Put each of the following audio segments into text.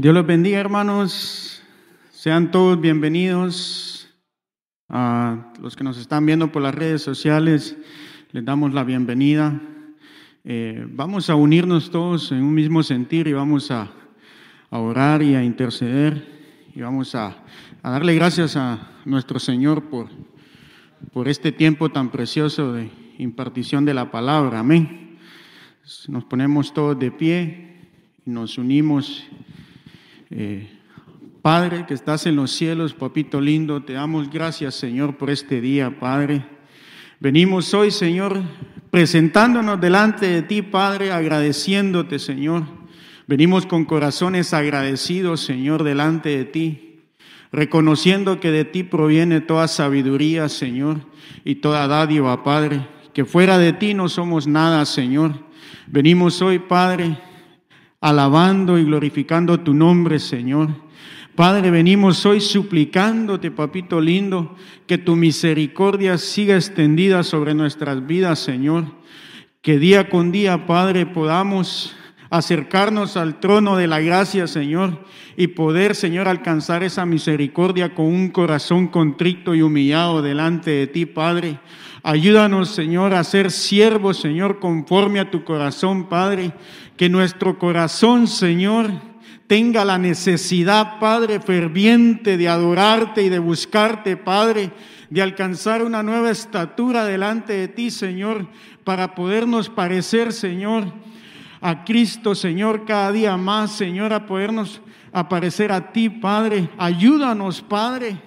Dios los bendiga, hermanos. Sean todos bienvenidos. A los que nos están viendo por las redes sociales, les damos la bienvenida. Eh, vamos a unirnos todos en un mismo sentir y vamos a, orar y a interceder y vamos a, a, darle gracias a nuestro Señor por, por este tiempo tan precioso de impartición de la palabra. Amén. Nos ponemos todos de pie y nos unimos. Eh, Padre que estás en los cielos, papito lindo, te damos gracias, Señor, por este día, Padre. Venimos hoy, Señor, presentándonos delante de ti, Padre, agradeciéndote, Señor. Venimos con corazones agradecidos, Señor, delante de ti, reconociendo que de ti proviene toda sabiduría, Señor, y toda dádiva, Padre, que fuera de ti no somos nada, Señor. Venimos hoy, Padre, alabando y glorificando tu nombre, Señor. Padre, venimos hoy suplicándote, papito lindo, que tu misericordia siga extendida sobre nuestras vidas, Señor. Que día con día, Padre, podamos acercarnos al trono de la gracia, Señor, y poder, Señor, alcanzar esa misericordia con un corazón contrito y humillado delante de ti, Padre. Ayúdanos, Señor, a ser siervos, Señor, conforme a tu corazón, Padre. Que nuestro corazón, Señor, tenga la necesidad, Padre, ferviente de adorarte y de buscarte, Padre, de alcanzar una nueva estatura delante de ti, Señor, para podernos parecer, Señor, a Cristo, Señor, cada día más, Señor, a podernos aparecer a ti, Padre. Ayúdanos, Padre,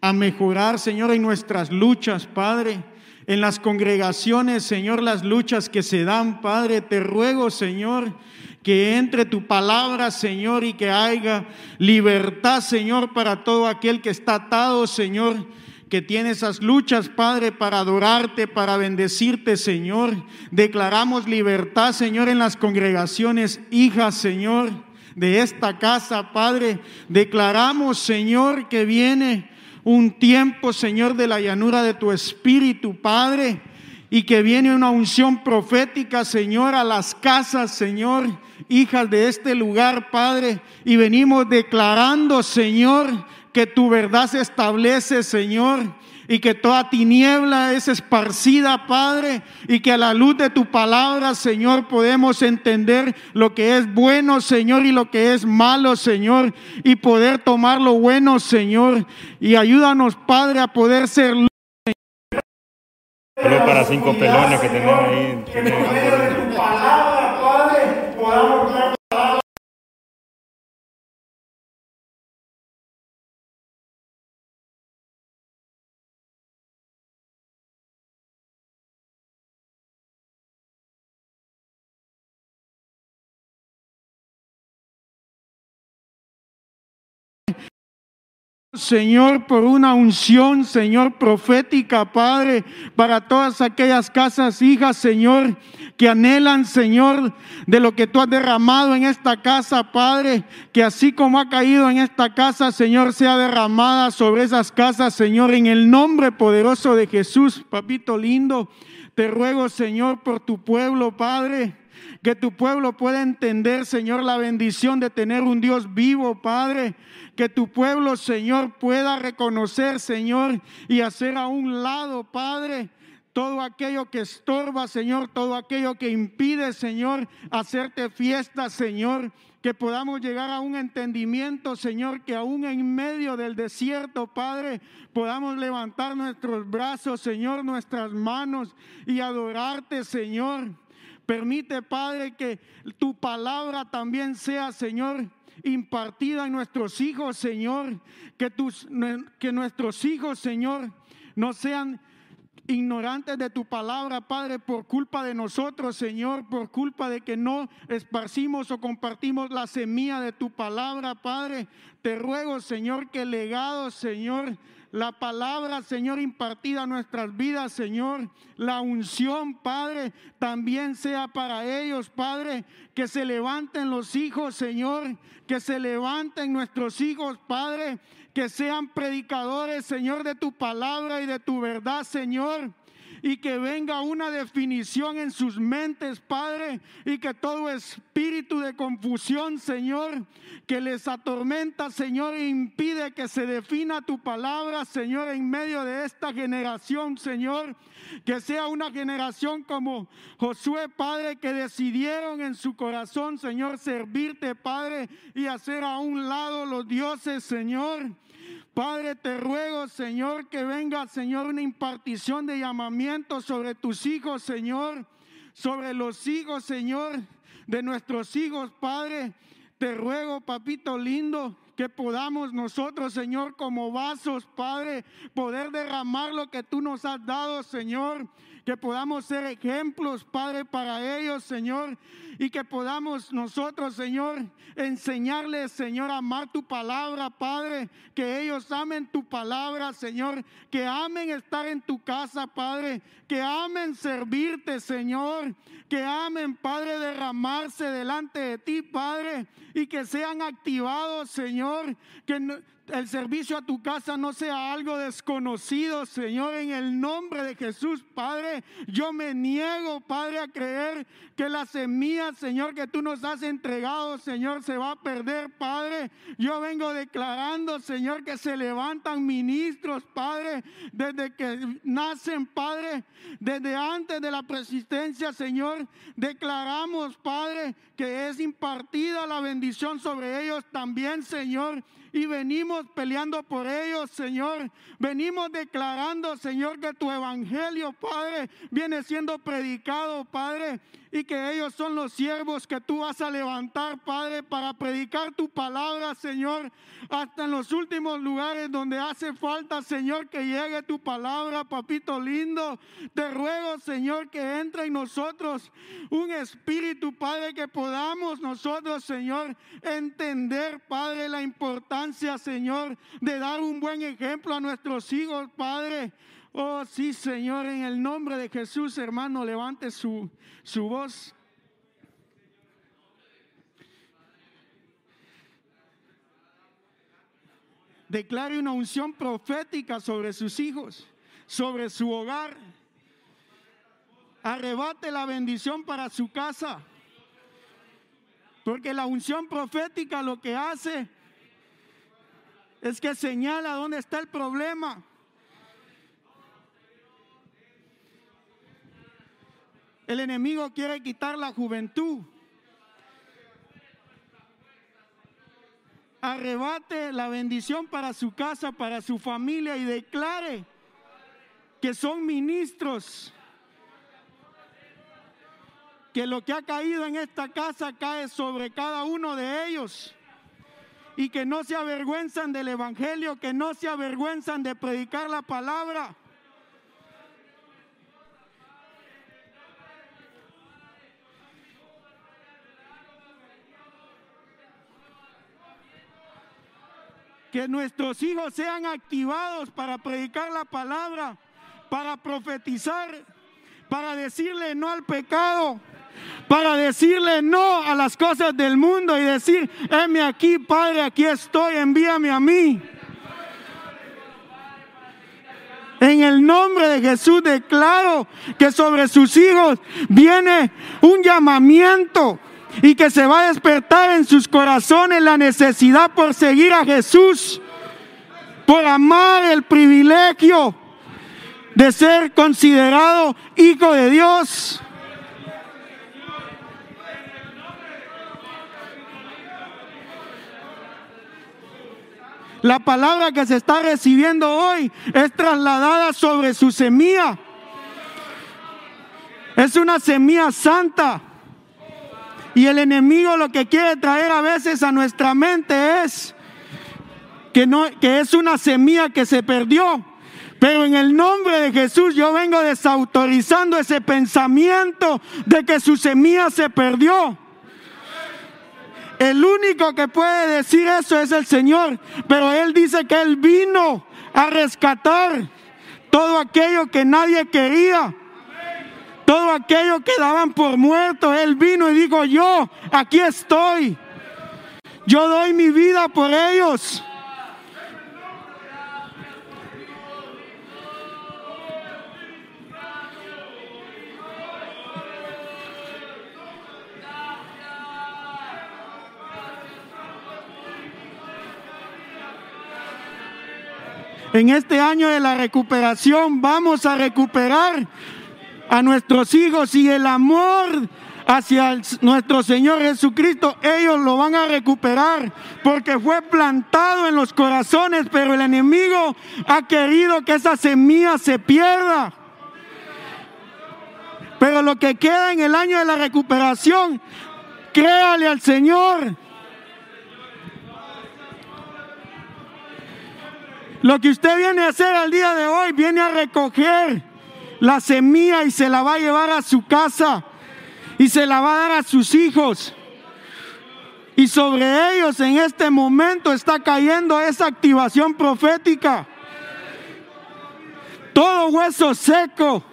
a mejorar, Señor, en nuestras luchas, Padre en las congregaciones, Señor, las luchas que se dan, Padre, te ruego, Señor, que entre tu palabra, Señor, y que haya libertad, Señor, para todo aquel que está atado, Señor, que tiene esas luchas, Padre, para adorarte, para bendecirte, Señor. Declaramos libertad, Señor, en las congregaciones, hijas, Señor, de esta casa, Padre. Declaramos, Señor, que viene un tiempo, Señor, de la llanura de tu Espíritu, Padre, y que viene una unción profética, Señor, a las casas, Señor, hijas de este lugar, Padre, y venimos declarando, Señor, que tu verdad se establece, Señor, y que toda tiniebla es esparcida, Padre, y que a la luz de tu palabra, Señor, podemos entender lo que es bueno, Señor, y lo que es malo, Señor, y poder tomar lo bueno, Señor, y ayúdanos, Padre, a poder ser luz. Solo para cinco pelones que tenemos ahí. Señor, por una unción, Señor, profética, Padre, para todas aquellas casas, hijas, Señor, que anhelan, Señor, de lo que tú has derramado en esta casa, Padre, que así como ha caído en esta casa, Señor, sea derramada sobre esas casas, Señor, en el nombre poderoso de Jesús, papito lindo. Te ruego, Señor, por tu pueblo, Padre que tu pueblo pueda entender, Señor, la bendición de tener un Dios vivo, Padre. Que tu pueblo, Señor, pueda reconocer, Señor, y hacer a un lado, Padre, todo aquello que estorba, Señor, todo aquello que impide, Señor, hacerte fiesta, Señor. Que podamos llegar a un entendimiento, Señor, que aún en medio del desierto, Padre, podamos levantar nuestros brazos, Señor, nuestras manos y adorarte, Señor. Permite, Padre, que tu palabra también sea, Señor, impartida en nuestros hijos, Señor. Que, tus, que nuestros hijos, Señor, no sean ignorantes de tu palabra, Padre, por culpa de nosotros, Señor, por culpa de que no esparcimos o compartimos la semilla de tu palabra, Padre. Te ruego, Señor, que legado, Señor, la palabra, Señor, impartida a nuestras vidas, Señor. La unción, Padre, también sea para ellos, Padre. Que se levanten los hijos, Señor. Que se levanten nuestros hijos, Padre. Que sean predicadores, Señor, de tu palabra y de tu verdad, Señor y que venga una definición en sus mentes, Padre, y que todo espíritu de confusión, Señor, que les atormenta, Señor, e impide que se defina tu palabra, Señor, en medio de esta generación, Señor, que sea una generación como Josué, Padre, que decidieron en su corazón, Señor, servirte, Padre, y hacer a un lado los dioses, Señor. Padre, te ruego, Señor, que venga, Señor, una impartición de llamamiento sobre tus hijos, Señor, sobre los hijos, Señor, de nuestros hijos, Padre. Te ruego, papito lindo, que podamos nosotros, Señor, como vasos, Padre, poder derramar lo que tú nos has dado, Señor que podamos ser ejemplos, Padre, para ellos, Señor, y que podamos nosotros, Señor, enseñarles, Señor, a amar tu palabra, Padre, que ellos amen tu palabra, Señor, que amen estar en tu casa, Padre, que amen servirte, Señor, que amen, Padre, derramarse delante de ti, Padre, y que sean activados, Señor, que el servicio a tu casa no sea algo desconocido, Señor, en el nombre de Jesús, Padre. Yo me niego, Padre, a creer que la semilla, Señor, que tú nos has entregado, Señor, se va a perder, Padre. Yo vengo declarando, Señor, que se levantan ministros, Padre, desde que nacen, Padre, desde antes de la persistencia, Señor. Declaramos, Padre, que es impartida la bendición sobre ellos también, Señor y venimos peleando por ellos, Señor. Venimos declarando, Señor, que tu evangelio, Padre, viene siendo predicado, Padre, y que ellos son los siervos que tú vas a levantar, Padre, para predicar tu palabra, Señor, hasta en los últimos lugares donde hace falta, Señor, que llegue tu palabra, papito lindo. Te ruego, Señor, que entre en nosotros un espíritu, Padre, que podamos nosotros, Señor, entender, Padre, la importancia, Señor, de dar un buen ejemplo a nuestros hijos, Padre. Oh, sí, Señor, en el nombre de Jesús, hermano, levante su, su voz. Declare una unción profética sobre sus hijos, sobre su hogar. Arrebate la bendición para su casa. Porque la unción profética lo que hace es que señala dónde está el problema. El enemigo quiere quitar la juventud. Arrebate la bendición para su casa, para su familia y declare que son ministros. Que lo que ha caído en esta casa cae sobre cada uno de ellos. Y que no se avergüenzan del Evangelio, que no se avergüenzan de predicar la palabra. Que nuestros hijos sean activados para predicar la palabra, para profetizar, para decirle no al pecado, para decirle no a las cosas del mundo y decir, heme aquí, Padre, aquí estoy, envíame a mí. En el nombre de Jesús declaro que sobre sus hijos viene un llamamiento y que se va a despertar en sus corazones la necesidad por seguir a Jesús, por amar el privilegio de ser considerado hijo de Dios. La palabra que se está recibiendo hoy es trasladada sobre su semilla. Es una semilla santa. Y el enemigo lo que quiere traer a veces a nuestra mente es que, no, que es una semilla que se perdió. Pero en el nombre de Jesús yo vengo desautorizando ese pensamiento de que su semilla se perdió. El único que puede decir eso es el Señor. Pero Él dice que Él vino a rescatar todo aquello que nadie quería. Todo aquello que daban por muerto, Él vino y dijo, yo aquí estoy. Yo doy mi vida por ellos. En este año de la recuperación vamos a recuperar a nuestros hijos y el amor hacia nuestro Señor Jesucristo, ellos lo van a recuperar porque fue plantado en los corazones, pero el enemigo ha querido que esa semilla se pierda. Pero lo que queda en el año de la recuperación, créale al Señor. Lo que usted viene a hacer al día de hoy, viene a recoger la semilla y se la va a llevar a su casa y se la va a dar a sus hijos. Y sobre ellos en este momento está cayendo esa activación profética. Todo hueso seco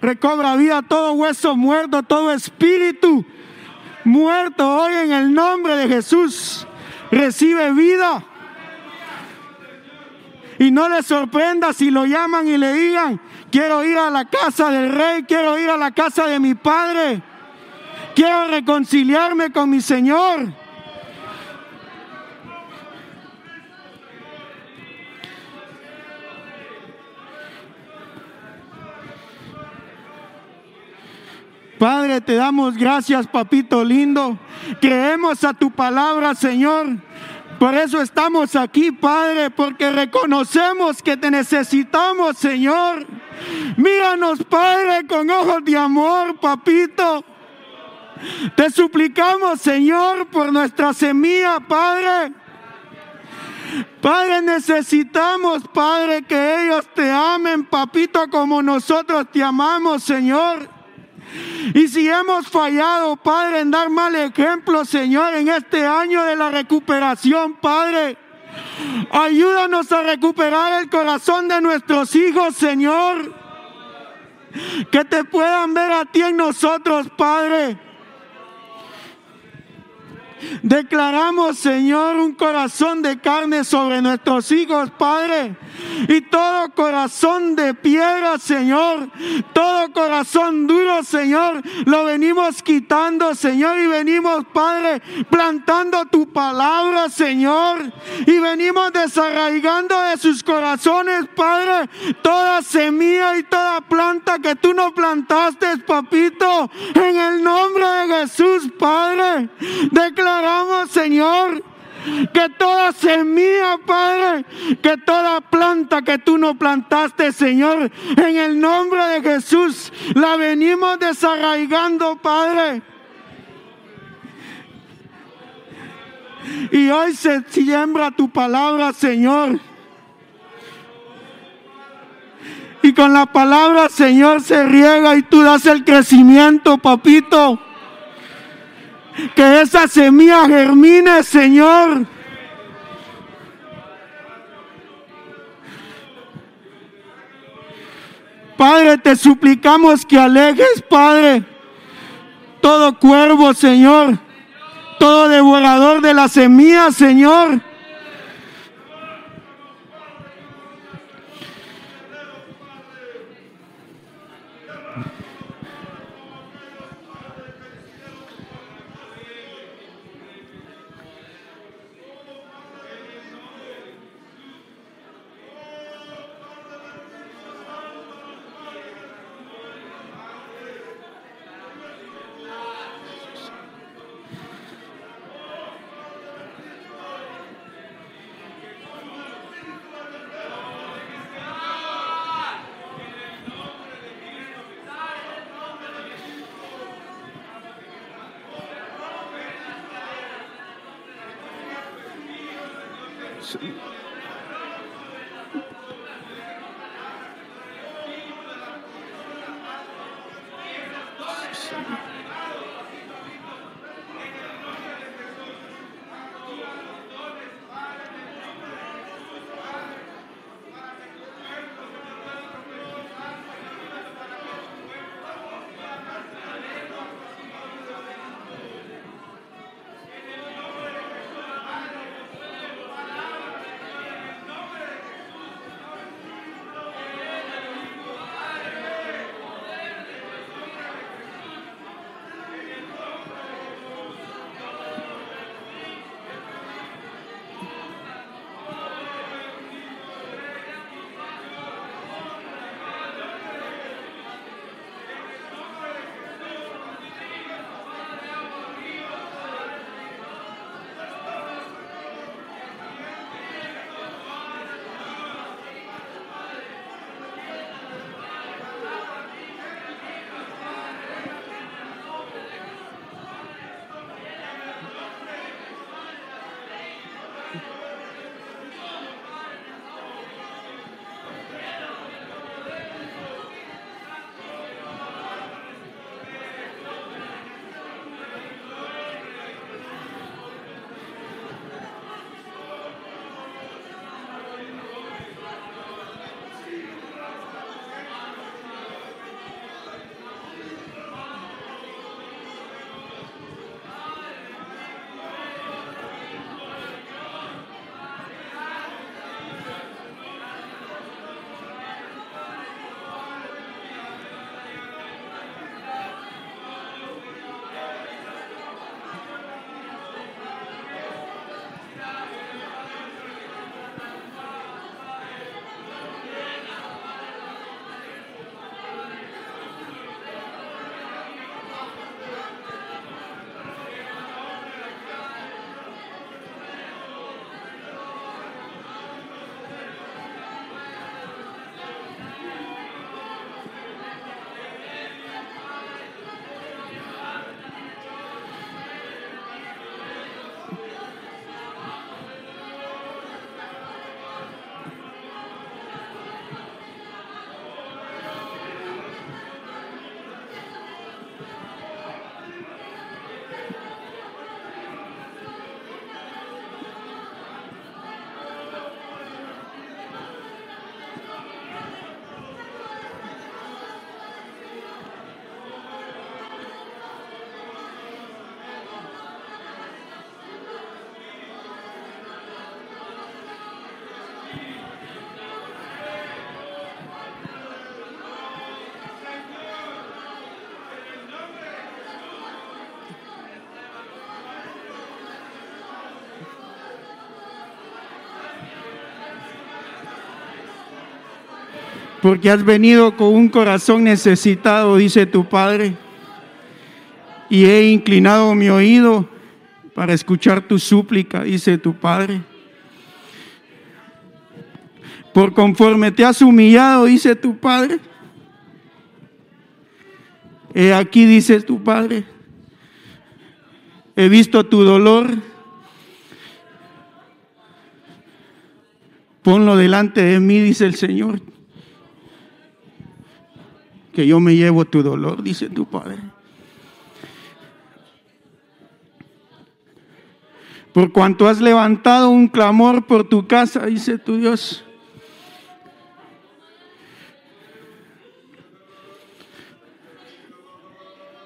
recobra vida, todo hueso muerto, todo espíritu muerto hoy en el nombre de Jesús recibe vida. Y no le sorprenda si lo llaman y le digan, quiero ir a la casa del rey, quiero ir a la casa de mi padre. Quiero reconciliarme con mi Señor. Padre, te damos gracias, papito lindo. Creemos a tu palabra, Señor. Por eso estamos aquí, Padre, porque reconocemos que te necesitamos, Señor. Míranos, Padre, con ojos de amor, papito. Te suplicamos, Señor, por nuestra semilla, Padre. Padre, necesitamos, Padre, que ellos te amen, papito, como nosotros te amamos, Señor. Y si hemos fallado, Padre, en dar mal ejemplo, Señor, en este año de la recuperación, Padre, ayúdanos a recuperar el corazón de nuestros hijos, Señor. Que te puedan ver a ti en nosotros, Padre. Declaramos, Señor, un corazón de carne sobre nuestros hijos, Padre. Y todo corazón de piedra, Señor. Todo corazón duro, Señor. Lo venimos quitando, Señor. Y venimos, Padre, plantando tu palabra, Señor. Y venimos desarraigando de sus corazones, Padre, toda semilla y toda planta que tú no plantaste, papito. En el nombre de Jesús, Padre. Declaramos declaramos, Señor, que toda semilla, Padre, que toda planta que tú no plantaste, Señor, en el nombre de Jesús, la venimos desarraigando, Padre. Y hoy se siembra tu palabra, Señor. Y con la palabra, Señor, se riega y tú das el crecimiento, papito. Que esa semilla germine, Señor. Padre, te suplicamos que alejes, Padre, todo cuervo, Señor, todo devorador de la semilla, Señor. Porque has venido con un corazón necesitado, dice tu Padre. Y he inclinado mi oído para escuchar tu súplica, dice tu Padre. Por conforme te has humillado, dice tu Padre. He aquí, dice tu Padre. He visto tu dolor. Ponlo delante de mí, dice el Señor. Que yo me llevo tu dolor, dice tu Padre. Por cuanto has levantado un clamor por tu casa, dice tu Dios.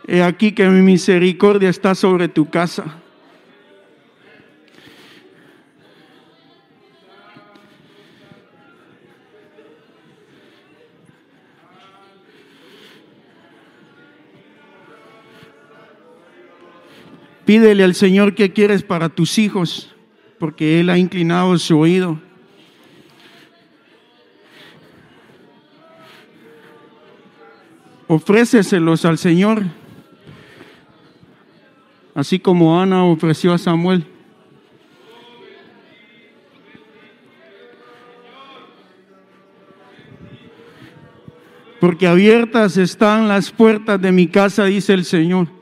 He aquí que mi misericordia está sobre tu casa. Pídele al Señor qué quieres para tus hijos, porque Él ha inclinado su oído. Ofréceselos al Señor, así como Ana ofreció a Samuel. Porque abiertas están las puertas de mi casa, dice el Señor.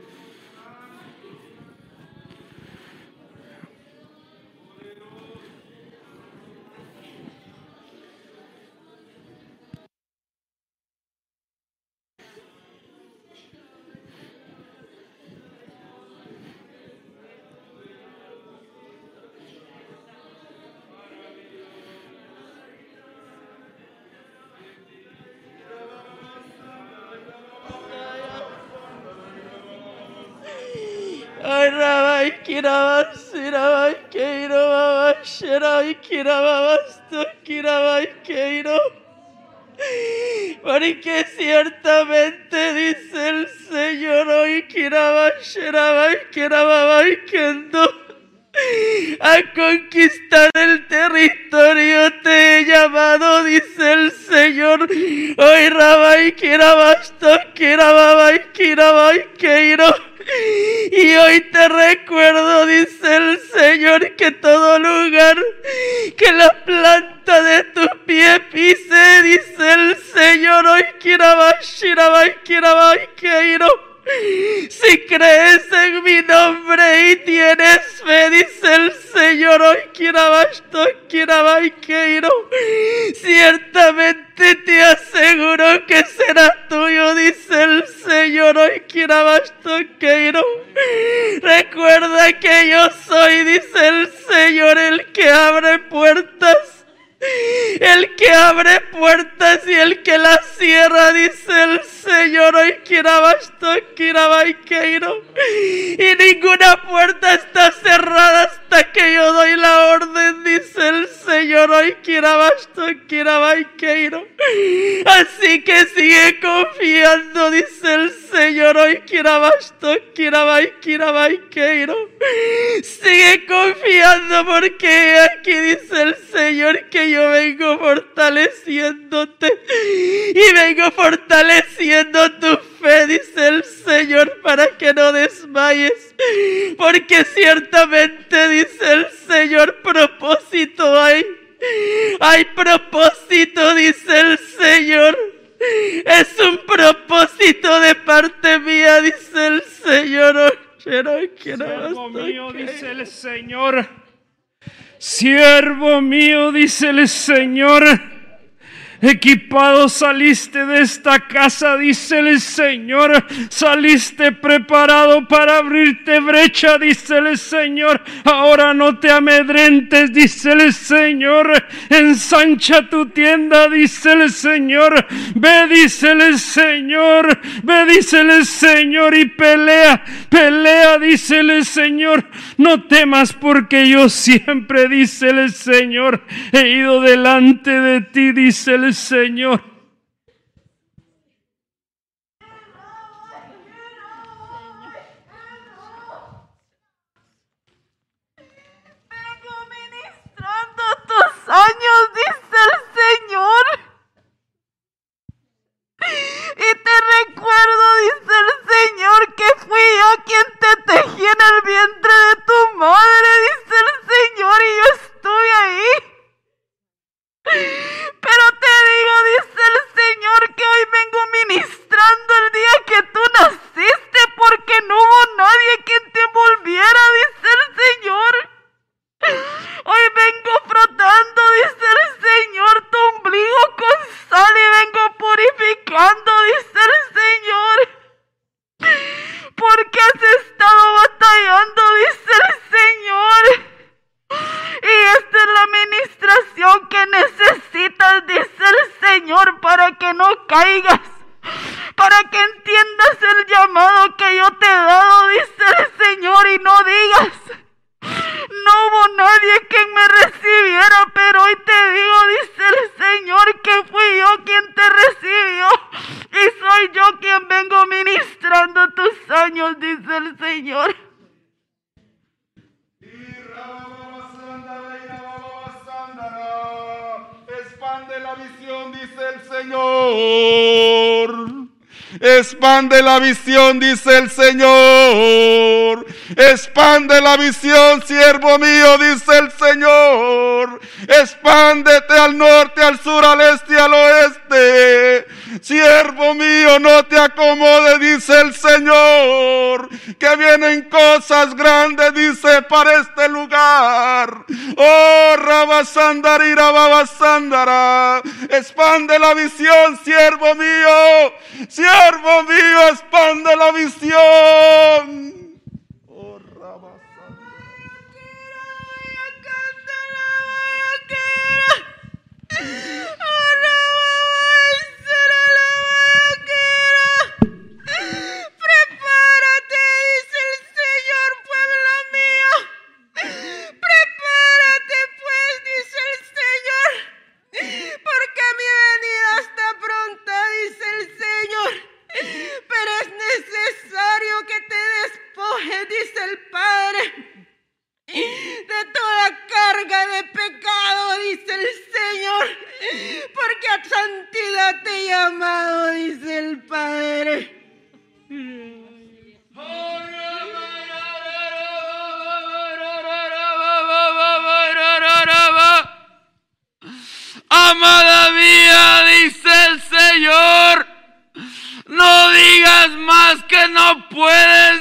Porque ciertamente dice el Señor hoy. A conquistar el territorio te he llamado, dice el Señor. Hoy Rabai, Kirabasto, Kirabai, Kirabai, Keiro. Y hoy te recuerdo, dice el Señor, que todo lugar que la planta de tu pie pise, dice el Señor, hoy Shirabai, Kirabai, Keiro. Si crees en mi nombre y tienes fe, dice el Señor, hoy Kirabai, Keiro. Ciertamente te aseguro que será tuyo, dice el Señor, hoy Keiro. Recuerda que yo soy, dice el Señor, el que abre puertas. El que abre puertas y el que las cierra, dice el Señor. Hoy. Y ninguna puerta está cerrada hasta que yo doy la orden, dice el Señor. Hoy. Así que sigue confiando, dice el Señor. Hoy. Sigue confiando porque aquí dice el Señor que yo vengo fortaleciéndote y vengo fortaleciendo tu fe, dice el Señor, para que no desmayes. Porque ciertamente, dice el Señor, propósito hay. Hay propósito, dice el Señor. Es un propósito de parte mía, dice el Señor. Siervo mío, dice el Señor. Siervo mío, dice el Señor. Equipado saliste de esta casa, dice el Señor. Saliste preparado para abrirte brecha, dice el Señor. Ahora no te amedrentes, dice el Señor. Ensancha tu tienda, dice el Señor. Ve, dice el Señor. Ve, dice el Señor y pelea. Pelea, dice el Señor. No temas porque yo siempre, dice el Señor, he ido delante de ti, dice Señor. Vengo años, el Señor. caigas, para que entiendas el llamado que yo te he dado, dice el Señor, y no digas, no hubo nadie quien me recibiera, pero hoy te digo, dice el Señor, que fui yo quien te recibió y soy yo quien vengo ministrando tus años, dice el Señor. Expande la visión, dice el Señor. Expande la visión, dice el Señor. Expande la visión, siervo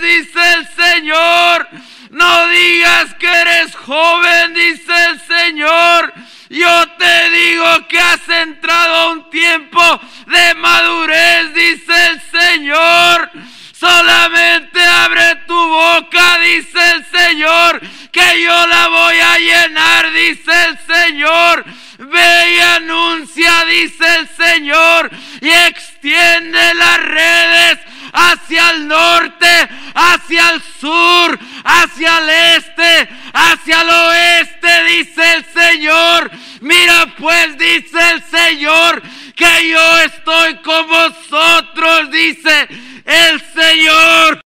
dice el Señor. No digas que eres joven, dice el Señor. Yo te digo que has entrado a un tiempo de madurez, dice el Señor. Solamente abre tu boca, dice el Señor, que yo la voy a llenar, dice el Señor. Ve y anuncia, dice el Señor, y extiende las redes hacia el norte, hacia el sur, hacia el este, hacia el oeste, dice el Señor. Mira pues, dice el Señor, que yo estoy con vosotros, dice el Señor.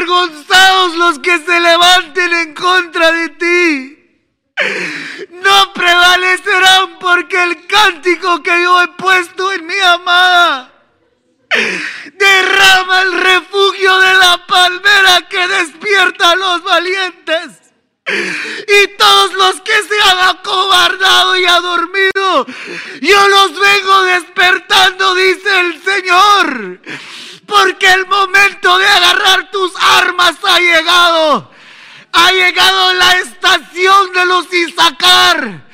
Avergonzados los que se levanten en contra de ti. No prevalecerán porque el cántico que yo he puesto en mi amada derrama el refugio de la palmera que despierta a los valientes. Y todos los que se han acobardado y adormido, yo los vengo despertando, dice el Señor. Porque el momento de agarrar tus armas ha llegado. Ha llegado la estación de los Isaacar.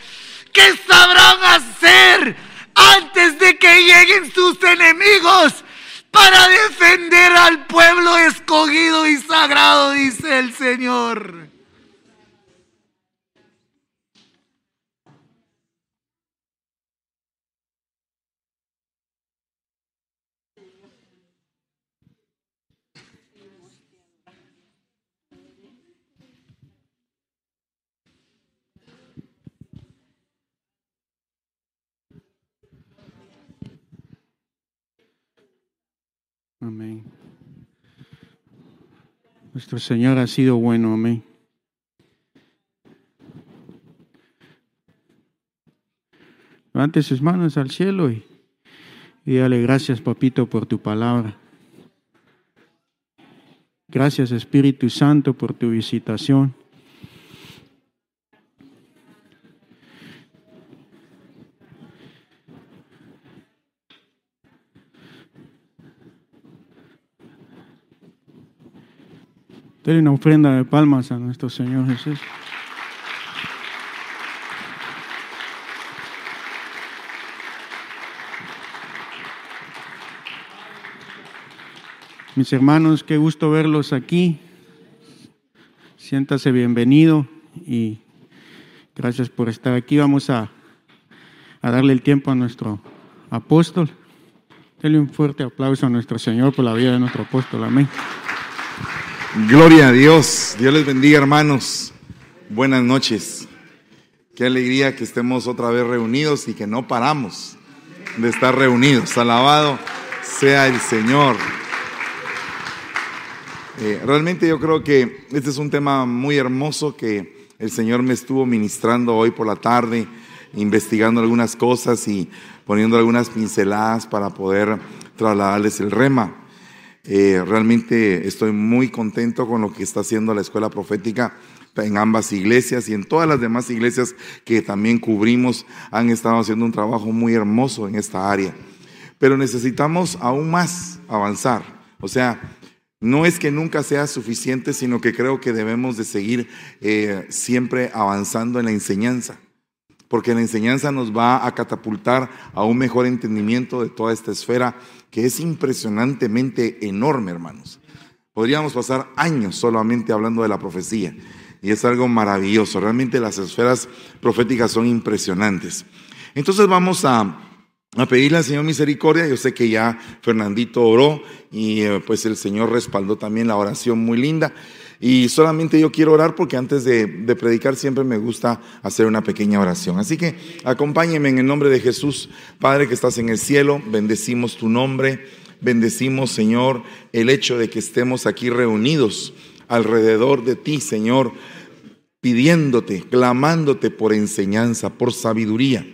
Que sabrán hacer antes de que lleguen sus enemigos para defender al pueblo escogido y sagrado, dice el Señor. Amén. Nuestro Señor ha sido bueno, amén. Levante sus manos al cielo y, y dale gracias, papito, por tu palabra. Gracias, Espíritu Santo, por tu visitación. Denle una ofrenda de palmas a nuestro Señor Jesús. Mis hermanos, qué gusto verlos aquí. Siéntase bienvenido y gracias por estar aquí. Vamos a, a darle el tiempo a nuestro apóstol. Denle un fuerte aplauso a nuestro Señor por la vida de nuestro apóstol. Amén. Gloria a Dios. Dios les bendiga, hermanos. Buenas noches. Qué alegría que estemos otra vez reunidos y que no paramos de estar reunidos. Alabado sea el Señor. Eh, realmente yo creo que este es un tema muy hermoso que el Señor me estuvo ministrando hoy por la tarde, investigando algunas cosas y poniendo algunas pinceladas para poder trasladarles el rema. Eh, realmente estoy muy contento con lo que está haciendo la escuela profética en ambas iglesias y en todas las demás iglesias que también cubrimos han estado haciendo un trabajo muy hermoso en esta área. Pero necesitamos aún más avanzar. O sea, no es que nunca sea suficiente, sino que creo que debemos de seguir eh, siempre avanzando en la enseñanza, porque la enseñanza nos va a catapultar a un mejor entendimiento de toda esta esfera que es impresionantemente enorme, hermanos. Podríamos pasar años solamente hablando de la profecía y es algo maravilloso. Realmente las esferas proféticas son impresionantes. Entonces vamos a a pedirle al Señor misericordia. Yo sé que ya Fernandito oró y eh, pues el Señor respaldó también la oración muy linda. Y solamente yo quiero orar porque antes de, de, predicar siempre me gusta hacer una pequeña oración. Así que acompáñenme en el nombre de Jesús, Padre que estás en el cielo, bendecimos tu nombre, bendecimos Señor el hecho de que estemos aquí reunidos alrededor de ti, Señor, pidiéndote, clamándote por enseñanza, por sabiduría.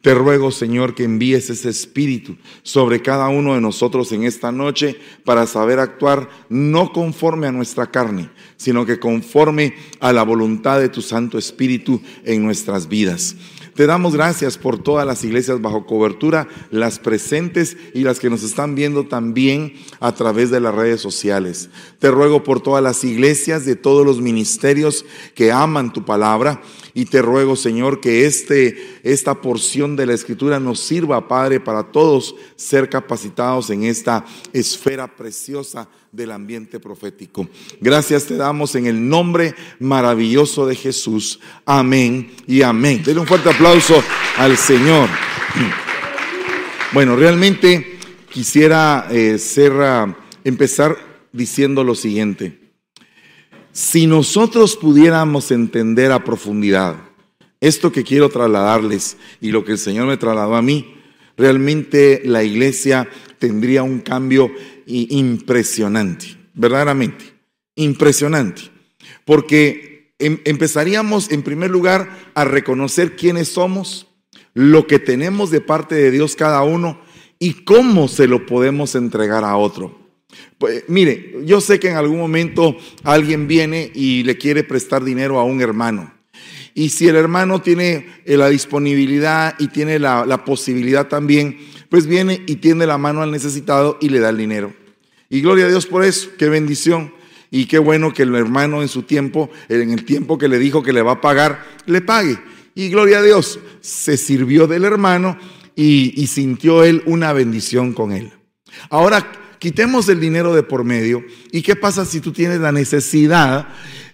Te ruego, Señor, que envíes ese espíritu sobre cada uno de nosotros en esta noche para saber actuar no conforme a nuestra carne, sino que conforme a la voluntad de tu Santo Espíritu en nuestras vidas. Te damos gracias por todas las iglesias bajo cobertura, las presentes y las que nos están viendo también a través de las redes sociales. Te ruego por todas las iglesias de todos los ministerios que aman tu palabra y te ruego, Señor, que este, esta porción de la escritura nos sirva, Padre, para todos ser capacitados en esta esfera preciosa del ambiente profético. Gracias te damos en el nombre maravilloso de Jesús. Amén y amén. Denle un fuerte aplauso al Señor. Bueno, realmente quisiera eh, empezar diciendo lo siguiente. Si nosotros pudiéramos entender a profundidad esto que quiero trasladarles y lo que el Señor me trasladó a mí, realmente la iglesia tendría un cambio impresionante, verdaderamente. Impresionante. Porque em- empezaríamos en primer lugar a reconocer quiénes somos, lo que tenemos de parte de Dios cada uno y cómo se lo podemos entregar a otro. Pues, mire, yo sé que en algún momento alguien viene y le quiere prestar dinero a un hermano. Y si el hermano tiene eh, la disponibilidad y tiene la, la posibilidad también, pues viene y tiende la mano al necesitado y le da el dinero. Y gloria a Dios por eso, qué bendición. Y qué bueno que el hermano en su tiempo, en el tiempo que le dijo que le va a pagar, le pague. Y gloria a Dios, se sirvió del hermano y, y sintió él una bendición con él. Ahora, quitemos el dinero de por medio. ¿Y qué pasa si tú tienes la necesidad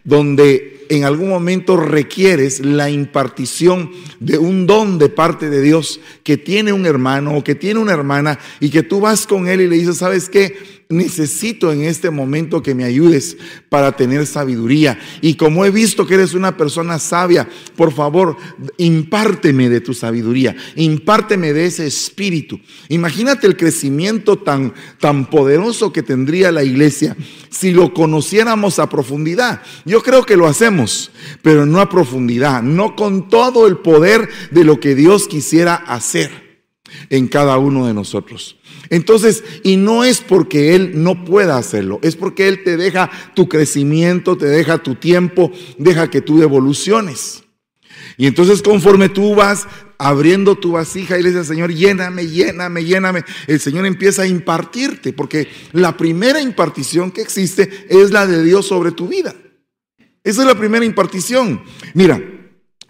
donde en algún momento requieres la impartición de un don de parte de Dios que tiene un hermano o que tiene una hermana y que tú vas con él y le dices, ¿sabes qué? Necesito en este momento que me ayudes para tener sabiduría. Y como he visto que eres una persona sabia, por favor, impárteme de tu sabiduría, impárteme de ese espíritu. Imagínate el crecimiento tan, tan poderoso que tendría la iglesia si lo conociéramos a profundidad. Yo creo que lo hacemos, pero no a profundidad, no con todo el poder de lo que Dios quisiera hacer en cada uno de nosotros. Entonces, y no es porque Él no pueda hacerlo, es porque Él te deja tu crecimiento, te deja tu tiempo, deja que tú evoluciones. Y entonces conforme tú vas abriendo tu vasija y le dices, Señor, lléname, lléname, lléname, el Señor empieza a impartirte, porque la primera impartición que existe es la de Dios sobre tu vida. Esa es la primera impartición. Mira,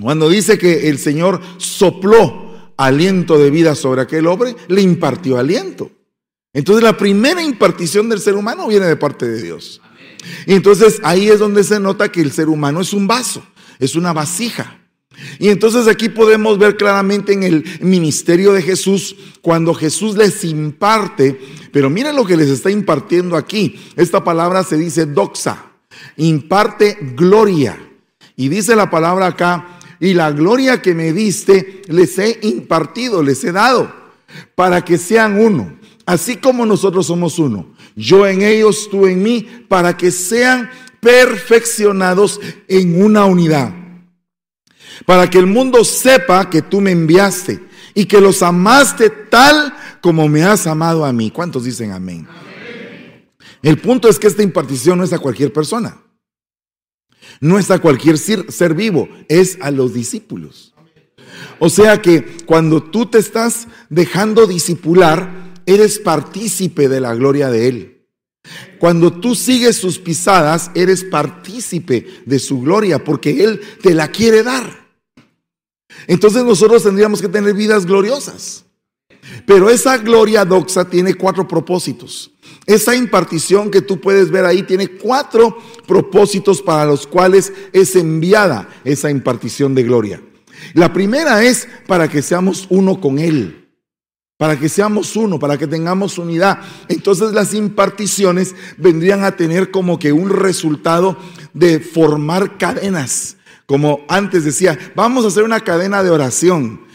cuando dice que el Señor sopló aliento de vida sobre aquel hombre, le impartió aliento. Entonces la primera impartición del ser humano viene de parte de Dios. Y entonces ahí es donde se nota que el ser humano es un vaso, es una vasija. Y entonces aquí podemos ver claramente en el ministerio de Jesús, cuando Jesús les imparte, pero miren lo que les está impartiendo aquí. Esta palabra se dice doxa, imparte gloria. Y dice la palabra acá, y la gloria que me diste les he impartido, les he dado, para que sean uno, así como nosotros somos uno. Yo en ellos, tú en mí, para que sean perfeccionados en una unidad. Para que el mundo sepa que tú me enviaste y que los amaste tal como me has amado a mí. ¿Cuántos dicen amén? El punto es que esta impartición no es a cualquier persona. No es a cualquier ser, vivo, es a los discípulos. O sea que cuando tú te estás dejando discipular, eres partícipe de la gloria de Él. Cuando tú sigues sus pisadas, eres partícipe de su gloria, porque Él te la quiere dar. Entonces nosotros tendríamos que tener vidas gloriosas. Pero esa gloria doxa tiene cuatro propósitos. Esa impartición que tú puedes ver ahí tiene cuatro propósitos para los cuales es enviada esa impartición de gloria. La primera es para que seamos uno con Él, para que seamos uno, para que tengamos unidad. Entonces las imparticiones vendrían a tener como que un resultado de formar cadenas. Como antes decía, vamos a hacer una cadena de oración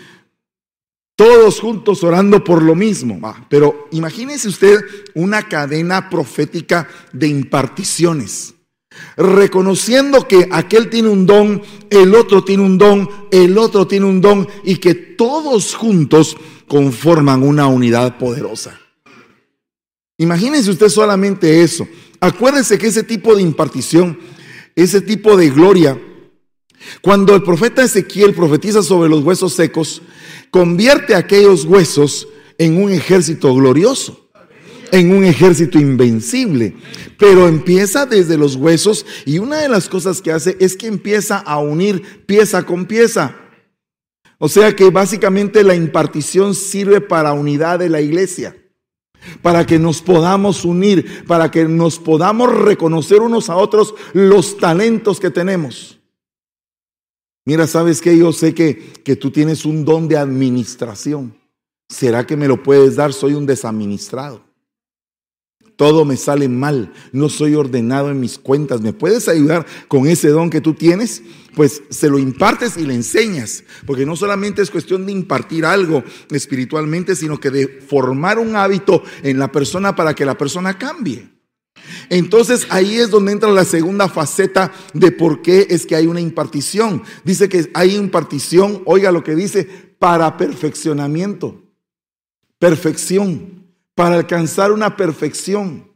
todos juntos orando por lo mismo. Ah, pero imagínese usted una cadena profética de imparticiones. Reconociendo que aquel tiene un don, el otro tiene un don, el otro tiene un don y que todos juntos conforman una unidad poderosa. Imagínense usted solamente eso. Acuérdense que ese tipo de impartición, ese tipo de gloria, cuando el profeta Ezequiel profetiza sobre los huesos secos, convierte aquellos huesos en un ejército glorioso, en un ejército invencible. Pero empieza desde los huesos y una de las cosas que hace es que empieza a unir pieza con pieza. O sea que básicamente la impartición sirve para unidad de la iglesia, para que nos podamos unir, para que nos podamos reconocer unos a otros los talentos que tenemos. Mira, ¿sabes qué? Yo sé que, que tú tienes un don de administración. ¿Será que me lo puedes dar? Soy un desadministrado. Todo me sale mal. No soy ordenado en mis cuentas. ¿Me puedes ayudar con ese don que tú tienes? Pues se lo impartes y le enseñas. Porque no solamente es cuestión de impartir algo espiritualmente, sino que de formar un hábito en la persona para que la persona cambie. Entonces ahí es donde entra la segunda faceta de por qué es que hay una impartición. Dice que hay impartición, oiga lo que dice, para perfeccionamiento. Perfección, para alcanzar una perfección.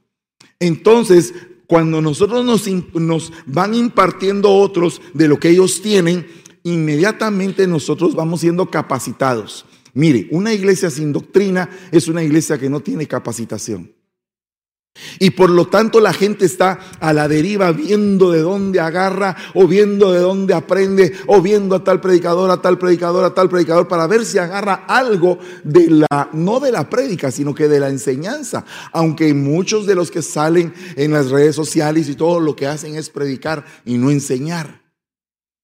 Entonces, cuando nosotros nos, van impartiendo otros de lo que ellos tienen, inmediatamente nosotros vamos siendo capacitados. Mire, una iglesia sin doctrina es una iglesia que no tiene capacitación. Y por lo tanto la gente está a la deriva viendo de dónde agarra o viendo de dónde aprende o viendo a tal predicador, a tal predicador, a tal predicador para ver si agarra algo de la, no de la prédica, sino que de la enseñanza. Aunque muchos de los que salen en las redes sociales y todo lo que hacen es predicar y no enseñar.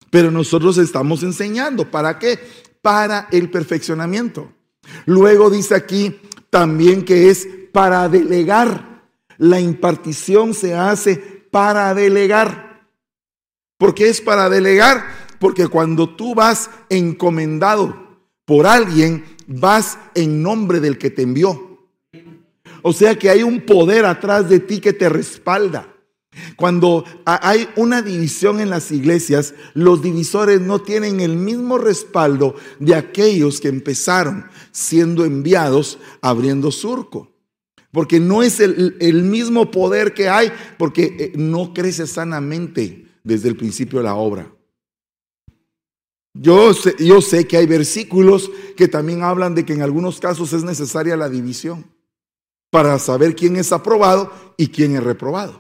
Pero nosotros estamos enseñando. ¿Para qué? Para el perfeccionamiento. Luego dice aquí también que es para delegar. La impartición se hace para delegar. ¿Por qué es para delegar? Porque cuando tú vas encomendado por alguien, vas en nombre del que te envió. O sea que hay un poder atrás de ti que te respalda. Cuando hay una división en las iglesias, los divisores no tienen el mismo respaldo de aquellos que empezaron siendo enviados abriendo surco. Porque no es el, mismo poder que hay, porque eh, no crece sanamente desde el principio de la obra. Yo sé, yo sé que hay versículos que también hablan de que en algunos casos es necesaria la división para saber quién es aprobado y quién es reprobado.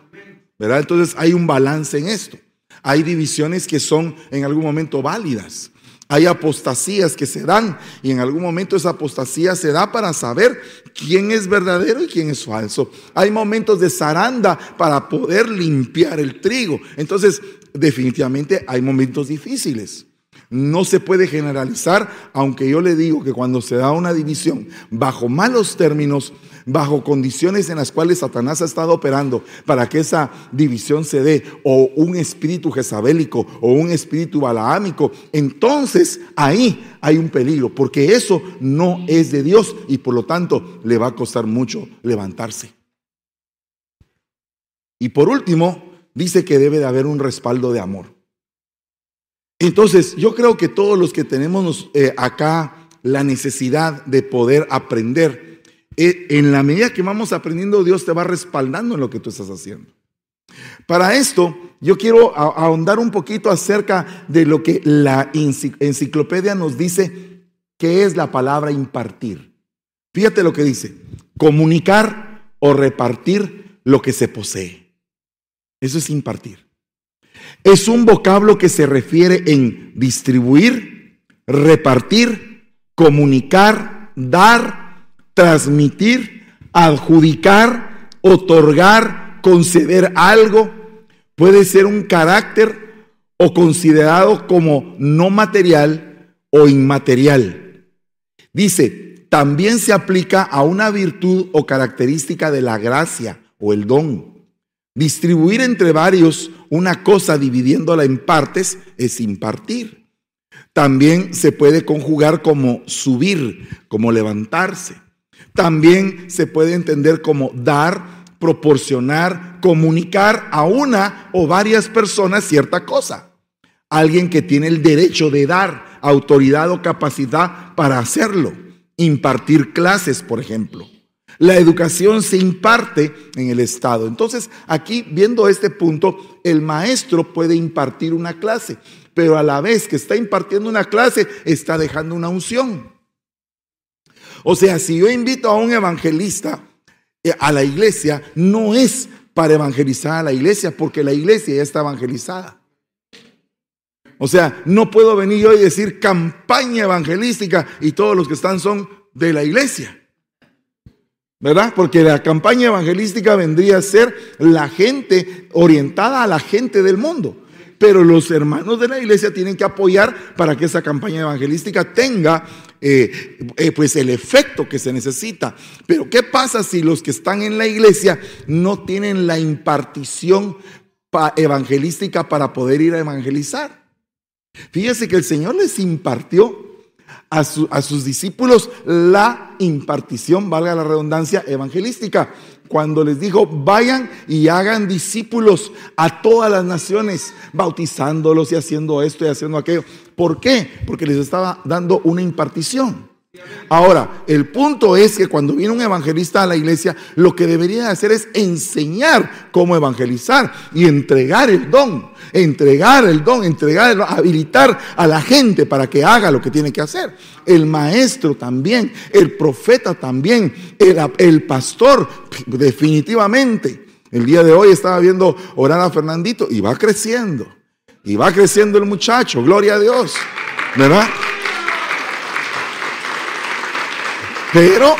¿verdad? Entonces hay un balance en esto. Hay divisiones que son en algún momento válidas. Hay apostasías que se dan y en algún momento esa apostasía se da para saber quién es verdadero y quién es falso. Hay momentos de zaranda para poder limpiar el trigo. Entonces, definitivamente hay momentos difíciles. No se puede generalizar, aunque yo le digo que cuando se da una división bajo malos términos, bajo condiciones en las cuales Satanás ha estado operando para que esa división se dé, o un espíritu jezabélico o un espíritu balaámico, entonces ahí hay un peligro, porque eso no es de Dios y por lo tanto le va a costar mucho levantarse. Y por último, dice que debe de haber un respaldo de amor. Entonces, yo creo que todos los que tenemos eh, acá la necesidad de poder aprender, eh, en la medida que vamos aprendiendo, Dios te va respaldando en lo que tú estás haciendo. Para esto, yo quiero ahondar un poquito acerca de lo que la enciclopedia nos dice que es la palabra impartir. Fíjate lo que dice, comunicar o repartir lo que se posee. Eso es impartir. Es un vocablo que se refiere en distribuir, repartir, comunicar, dar, transmitir, adjudicar, otorgar, conceder algo. Puede ser un carácter o considerado como no material o inmaterial. Dice, también se aplica a una virtud o característica de la gracia o el don. Distribuir entre varios una cosa dividiéndola en partes es impartir. También se puede conjugar como subir, como levantarse. También se puede entender como dar, proporcionar, comunicar a una o varias personas cierta cosa. Alguien que tiene el derecho de dar autoridad o capacidad para hacerlo. Impartir clases, por ejemplo. La educación se imparte en el Estado. Entonces, aquí, viendo este punto, el maestro puede impartir una clase, pero a la vez que está impartiendo una clase, está dejando una unción. O sea, si yo invito a un evangelista eh, a la iglesia, no es para evangelizar a la iglesia, porque la iglesia ya está evangelizada. O sea, no puedo venir yo y decir campaña evangelística y todos los que están son de la iglesia. ¿Verdad? Porque la campaña evangelística vendría a ser la gente orientada a la gente del mundo. Pero los hermanos de la iglesia tienen que apoyar para que esa campaña evangelística tenga eh, eh, pues el efecto que se necesita. Pero ¿qué pasa si los que están en la iglesia no tienen la impartición evangelística para poder ir a evangelizar? Fíjese que el Señor les impartió a, sus discípulos la impartición, valga la redundancia, evangelística cuando les dijo, vayan y hagan discípulos a todas las naciones, bautizándolos y haciendo esto y haciendo aquello. ¿Por qué? Porque les estaba dando una impartición. Ahora, el punto es que cuando viene un evangelista a la iglesia, lo que debería hacer es enseñar cómo evangelizar y entregar el don, entregar el don, entregar, habilitar a la gente para que haga lo que tiene que hacer. El maestro también, el profeta también, el, el pastor, definitivamente. El día de hoy estaba viendo orar a Fernandito y va creciendo, y va creciendo el muchacho, gloria a Dios, ¿verdad? Pero,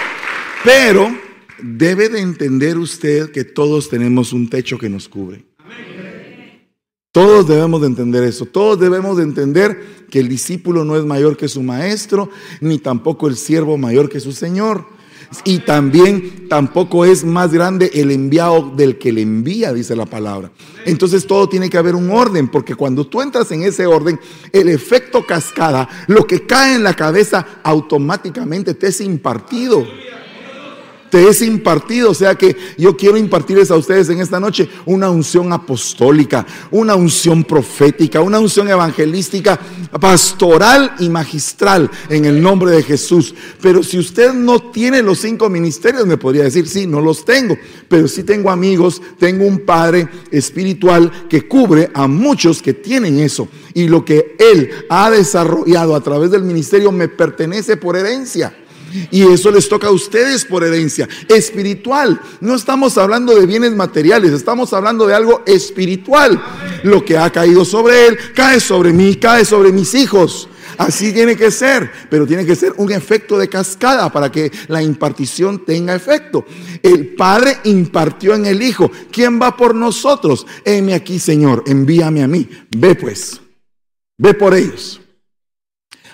pero, debe de entender usted que todos tenemos un techo que nos cubre. Todos debemos de entender eso. Todos debemos de entender que el discípulo no es mayor que su maestro, ni tampoco el siervo mayor que su señor. Y también tampoco es más grande el enviado del que le envía, dice la palabra. Entonces todo tiene que haber un orden, porque cuando tú entras en ese orden, el efecto cascada, lo que cae en la cabeza automáticamente te es impartido te es impartido. O sea que yo quiero impartirles a ustedes en esta noche una unción apostólica, una unción profética, una unción evangelística, pastoral y magistral en el nombre de Jesús. Pero si usted no tiene los cinco ministerios, me podría decir, sí, no los tengo. Pero sí tengo amigos, tengo un padre espiritual que cubre a muchos que tienen eso. Y lo que él ha desarrollado a través del ministerio me pertenece por herencia. Y eso les toca a ustedes por herencia espiritual. No estamos hablando de bienes materiales, estamos hablando de algo espiritual. Lo que ha caído sobre él, cae sobre mí, cae sobre mis hijos. Así tiene que ser, pero tiene que ser un efecto de cascada para que la impartición tenga efecto. El Padre impartió en el Hijo. ¿Quién va por nosotros? Heme aquí, Señor, envíame a mí. Ve pues, ve por ellos.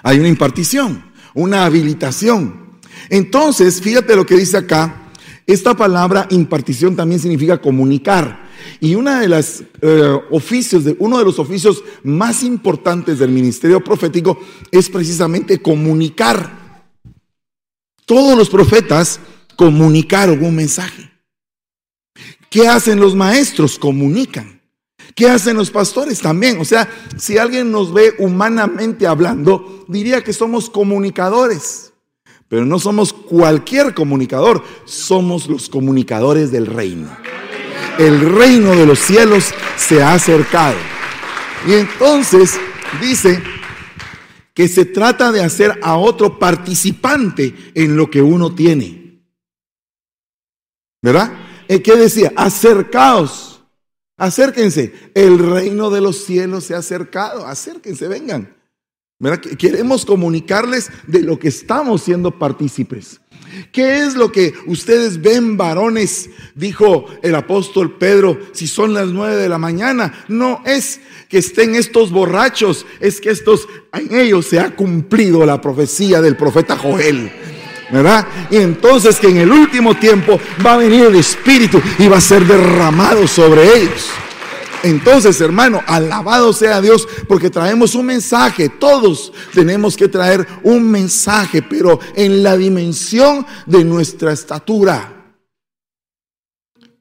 Hay una impartición, una habilitación. Entonces, fíjate lo que dice acá. Esta palabra impartición también significa comunicar. Y una de las eh, oficios, de, uno de los oficios más importantes del ministerio profético es precisamente comunicar. Todos los profetas comunicaron un mensaje. ¿Qué hacen los maestros? Comunican. ¿Qué hacen los pastores? También. O sea, si alguien nos ve humanamente hablando, diría que somos comunicadores. Pero no somos cualquier comunicador, somos los comunicadores del reino. El reino de los cielos se ha acercado. Y entonces dice que se trata de hacer a otro participante en lo que uno tiene. ¿Verdad? Eh, ¿Qué decía? Acercaos, acérquense. El reino de los cielos se ha acercado. Acérquense, vengan. Queremos comunicarles de lo que estamos siendo partícipes. ¿Qué es lo que ustedes ven, varones? Dijo el apóstol Pedro, si son las nueve de la mañana. No es que estén estos borrachos, es que estos, en ellos se ha cumplido la profecía del profeta Joel. ¿Verdad? Y entonces que en el último tiempo va a venir el Espíritu y va a ser derramado sobre ellos. Entonces, hermano, alabado sea Dios porque traemos un mensaje. Todos tenemos que traer un mensaje, pero en la dimensión de nuestra estatura.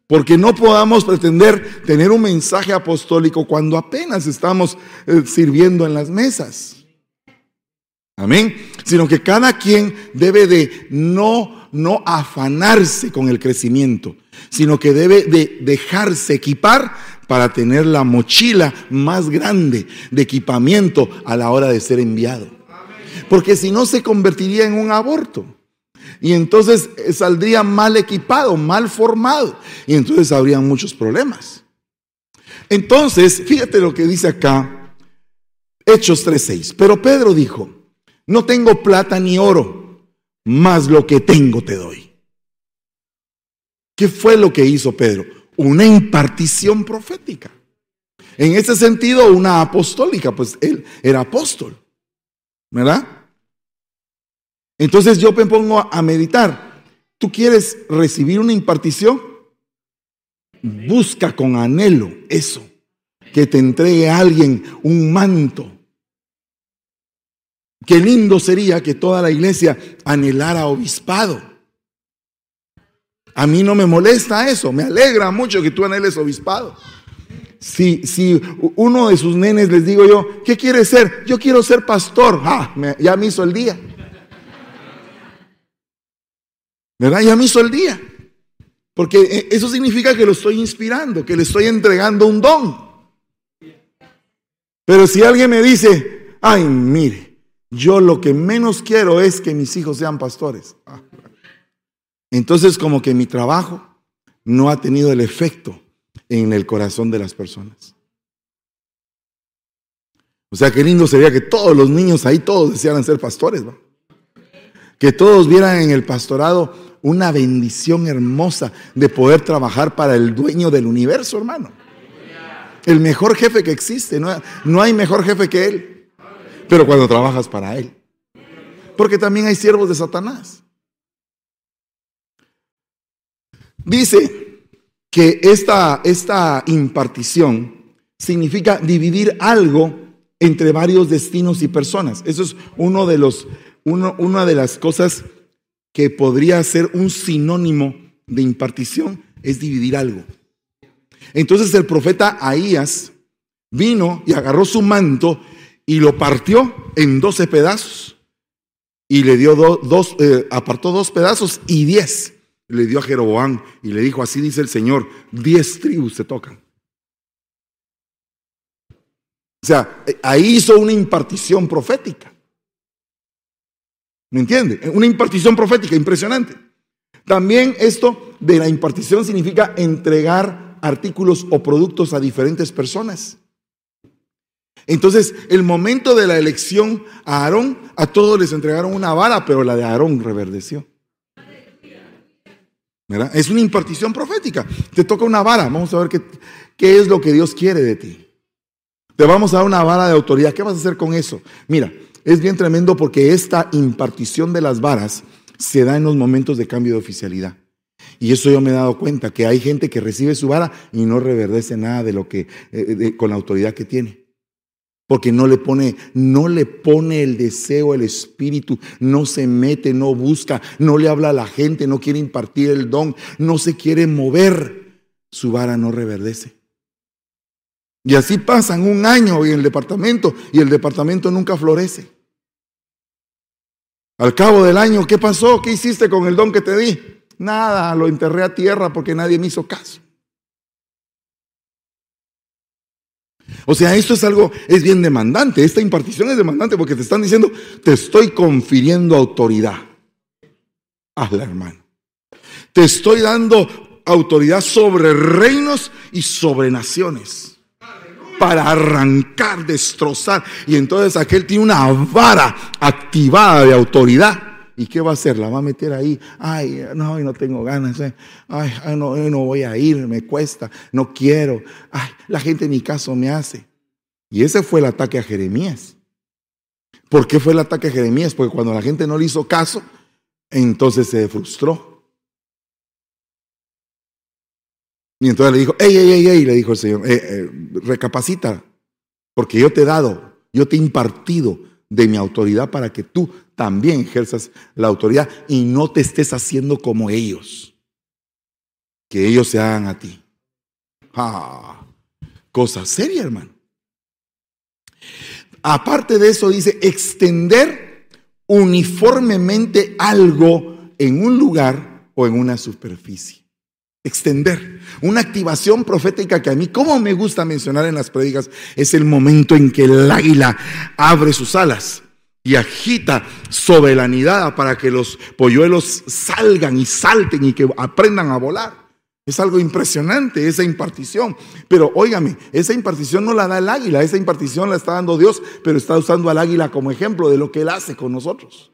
Porque no podamos pretender tener un mensaje apostólico cuando apenas estamos eh, sirviendo en las mesas. Amén. Sino que cada quien debe de no, no afanarse con el crecimiento, sino que debe de dejarse equipar para tener la mochila más grande de equipamiento a la hora de ser enviado. Porque si no se convertiría en un aborto. Y entonces eh, saldría mal equipado, mal formado. Y entonces habrían muchos problemas. Entonces, fíjate lo que dice acá, Hechos 3.6. Pero Pedro dijo, no tengo plata ni oro, más lo que tengo te doy. ¿Qué fue lo que hizo Pedro? una impartición profética. En ese sentido, una apostólica, pues él era apóstol. ¿Verdad? Entonces yo me pongo a meditar. ¿Tú quieres recibir una impartición? Busca con anhelo eso. Que te entregue alguien un manto. Qué lindo sería que toda la iglesia anhelara obispado. A mí no me molesta eso, me alegra mucho que tú anheles obispado. Si, si uno de sus nenes les digo yo, ¿qué quiere ser? Yo quiero ser pastor. Ah, ya me hizo el día. ¿Verdad? Ya me hizo el día. Porque eh, eso significa que lo estoy inspirando, que le estoy entregando un don. Pero si alguien me dice, ay, mire, yo lo que menos quiero es que mis hijos sean pastores. Entonces como que mi trabajo no ha tenido el efecto en el corazón de las personas. O sea, qué lindo sería que todos los niños ahí, todos desearan ser pastores. Que todos vieran en el pastorado una bendición hermosa de poder trabajar para el dueño del universo, hermano. El mejor jefe que existe, no, no hay mejor jefe que él. Pero cuando trabajas para él. Porque también hay siervos de Satanás. Dice que esta, esta impartición significa dividir algo entre varios destinos y personas. Eso es uno de los, una de las cosas que podría ser un sinónimo de impartición, es dividir algo. Entonces el profeta Ahías vino y agarró su manto y lo partió en doce pedazos y le dio dos, eh, apartó dos pedazos y diez le dio a Jeroboam y le dijo, así dice el Señor, diez tribus se tocan. O sea, ahí hizo una impartición profética. ¿Me entiende? Una impartición profética impresionante. También esto de la impartición significa entregar artículos o productos a diferentes personas. Entonces, el momento de la elección a Aarón, a todos les entregaron una vara, pero la de Aarón reverdeció. Es una impartición profética. Te toca una vara. Vamos a ver qué, qué es lo que Dios quiere de ti. Te vamos a dar una vara de autoridad. ¿Qué vas a hacer con eso? Mira, es bien tremendo porque esta impartición de las varas se da en los momentos de cambio de oficialidad. Y eso yo me he dado cuenta, que hay gente que recibe su vara y no reverdece nada de lo que, eh, con la autoridad que tiene. Porque no le pone, no le pone el deseo, el espíritu, no se mete, no busca, no le habla a la gente, no quiere impartir el don, no se quiere mover. Su vara no reverdece. Y así pasan un año en el departamento y el departamento nunca florece. Al cabo del año, ¿qué pasó? ¿Qué hiciste con el don que te di? Nada, lo enterré a tierra porque nadie me hizo caso. O sea, esto es algo, es bien demandante. Esta impartición es demandante porque te están diciendo, te estoy confiriendo autoridad. Hazla, hermano. Te estoy dando autoridad sobre reinos y sobre naciones para arrancar, destrozar. Y entonces aquel tiene una vara activada de autoridad. ¿Y qué va a hacer? La va a meter ahí. Ay, no, no tengo ganas. Eh. Ay, no, no voy a ir, me cuesta, no quiero. Ay, la gente ni caso me hace. Y ese fue el ataque a Jeremías. ¿Por qué fue el ataque a Jeremías? Porque cuando la gente no le hizo caso, entonces se frustró. Y entonces le dijo, ey, ey, ey, ey, le dijo el Señor, eh, eh, recapacita, porque yo te he dado, yo te he impartido de mi autoridad para que tú también ejerzas la autoridad y no te estés haciendo como ellos. Que ellos se hagan a ti. Ah, cosa seria, hermano. Aparte de eso, dice extender uniformemente algo en un lugar o en una superficie extender. Una activación profética que a mí, como me gusta mencionar en las prédicas, es el momento en que el águila abre sus alas y agita sobre la nidada para que los polluelos salgan y salten y que aprendan a volar. Es algo impresionante esa impartición. Pero óigame, esa impartición no la da el águila, esa impartición la está dando Dios, pero está usando al águila como ejemplo de lo que Él hace con nosotros.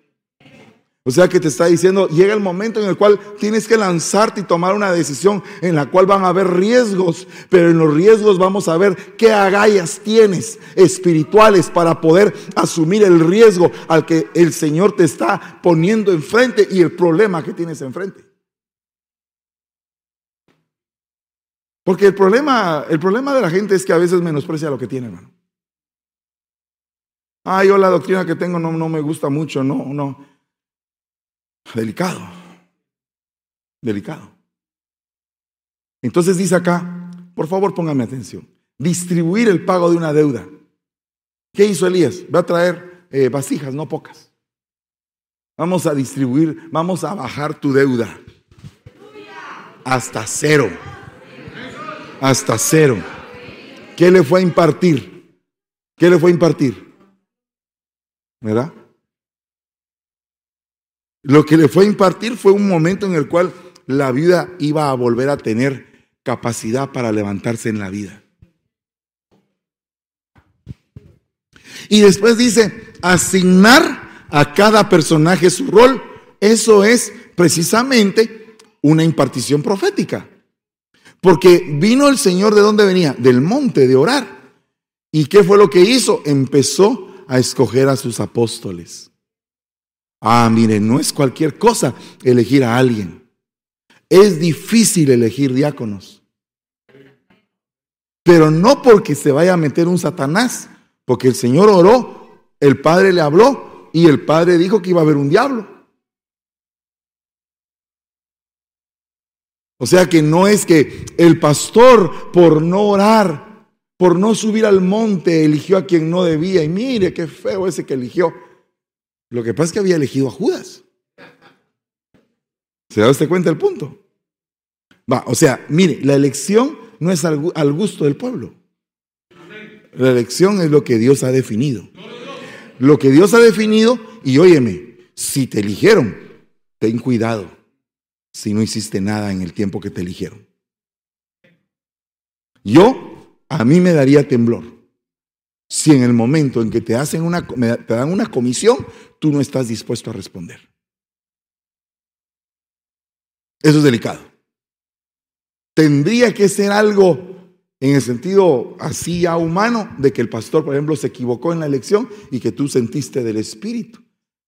O sea que te está diciendo, llega el momento en el cual tienes que lanzarte y tomar una decisión en la cual van a haber riesgos, pero en los riesgos vamos a ver qué agallas tienes espirituales para poder asumir el riesgo al que el Señor te está poniendo enfrente y el problema que tienes enfrente. Porque el problema, el problema de la gente es que a veces menosprecia lo que tiene, hermano. Ah, yo la doctrina que tengo no, no me gusta mucho, no, no. Delicado. Delicado. Entonces dice acá, por favor póngame atención, distribuir el pago de una deuda. ¿Qué hizo Elías? Va a traer eh, vasijas, no pocas. Vamos a distribuir, vamos a bajar tu deuda hasta cero. Hasta cero. ¿Qué le fue a impartir? ¿Qué le fue a impartir? ¿Verdad? Lo que le fue a impartir fue un momento en el cual la vida iba a volver a tener capacidad para levantarse en la vida. Y después dice, asignar a cada personaje su rol. Eso es precisamente una impartición profética. Porque vino el Señor de dónde venía? Del monte de orar. ¿Y qué fue lo que hizo? Empezó a escoger a sus apóstoles. Ah, miren, no es cualquier cosa elegir a alguien. Es difícil elegir diáconos. Pero no porque se vaya a meter un Satanás, porque el Señor oró, el Padre le habló y el Padre dijo que iba a haber un diablo. O sea que no es que el pastor por no orar, por no subir al monte, eligió a quien no debía. Y mire qué feo ese que eligió. Lo que pasa es que había elegido a Judas. ¿Se da usted cuenta el punto? Va, o sea, mire, la elección no es al, gusto del pueblo. La elección es lo que Dios ha definido. Lo que Dios ha definido, y óyeme, si te eligieron, ten cuidado si no hiciste nada en el tiempo que te eligieron. Yo, a mí me daría temblor si en el momento en que te, hacen una, te dan una comisión, tú no estás dispuesto a responder. Eso es delicado. Tendría que ser algo en el sentido así ya humano de que el pastor, por ejemplo, se equivocó en la elección y que tú sentiste del Espíritu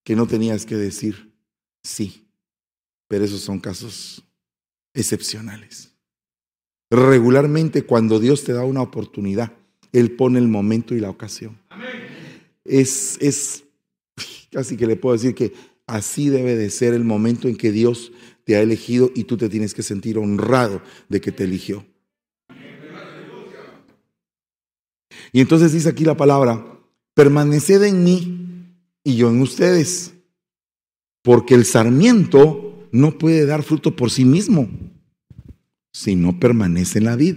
que no tenías que decir sí. Pero esos son casos excepcionales. Regularmente cuando Dios te da una oportunidad, Él pone el momento y la ocasión. Es, es casi que le puedo decir que así debe de ser el momento en que Dios te ha elegido y tú te tienes que sentir honrado de que te eligió. Y entonces dice aquí la palabra, permaneced en mí y yo en ustedes, porque el sarmiento no puede dar fruto por sí mismo si no permanece en la vid.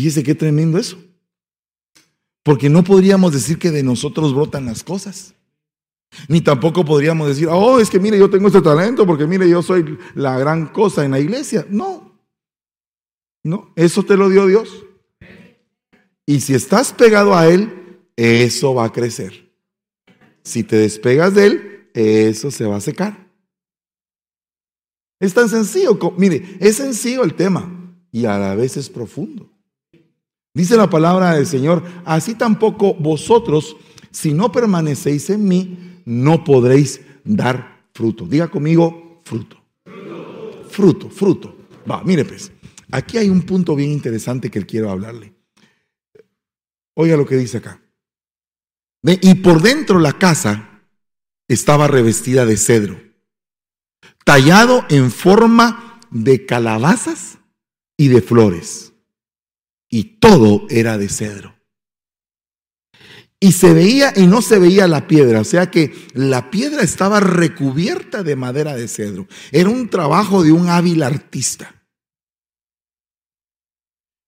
Fíjese qué tremendo eso. Porque no podríamos decir que de nosotros brotan las cosas. Ni tampoco podríamos decir, oh, es que mire, yo tengo este talento porque mire, yo soy la gran cosa en la iglesia. No. No, eso te lo dio Dios. Y si estás pegado a Él, eso va a crecer. Si te despegas de Él, eso se va a secar. Es tan sencillo, mire, es sencillo el tema y a la vez es profundo. Dice la palabra del Señor, así tampoco vosotros, si no permanecéis en mí, no podréis dar fruto. Diga conmigo, fruto. Fruto, fruto. Va, mire pues, aquí hay un punto bien interesante que quiero hablarle. Oiga lo que dice acá. Y por dentro la casa estaba revestida de cedro tallado en forma de calabazas y de flores. Y todo era de cedro. Y se veía y no se veía la piedra, o sea que la piedra estaba recubierta de madera de cedro. Era un trabajo de un hábil artista.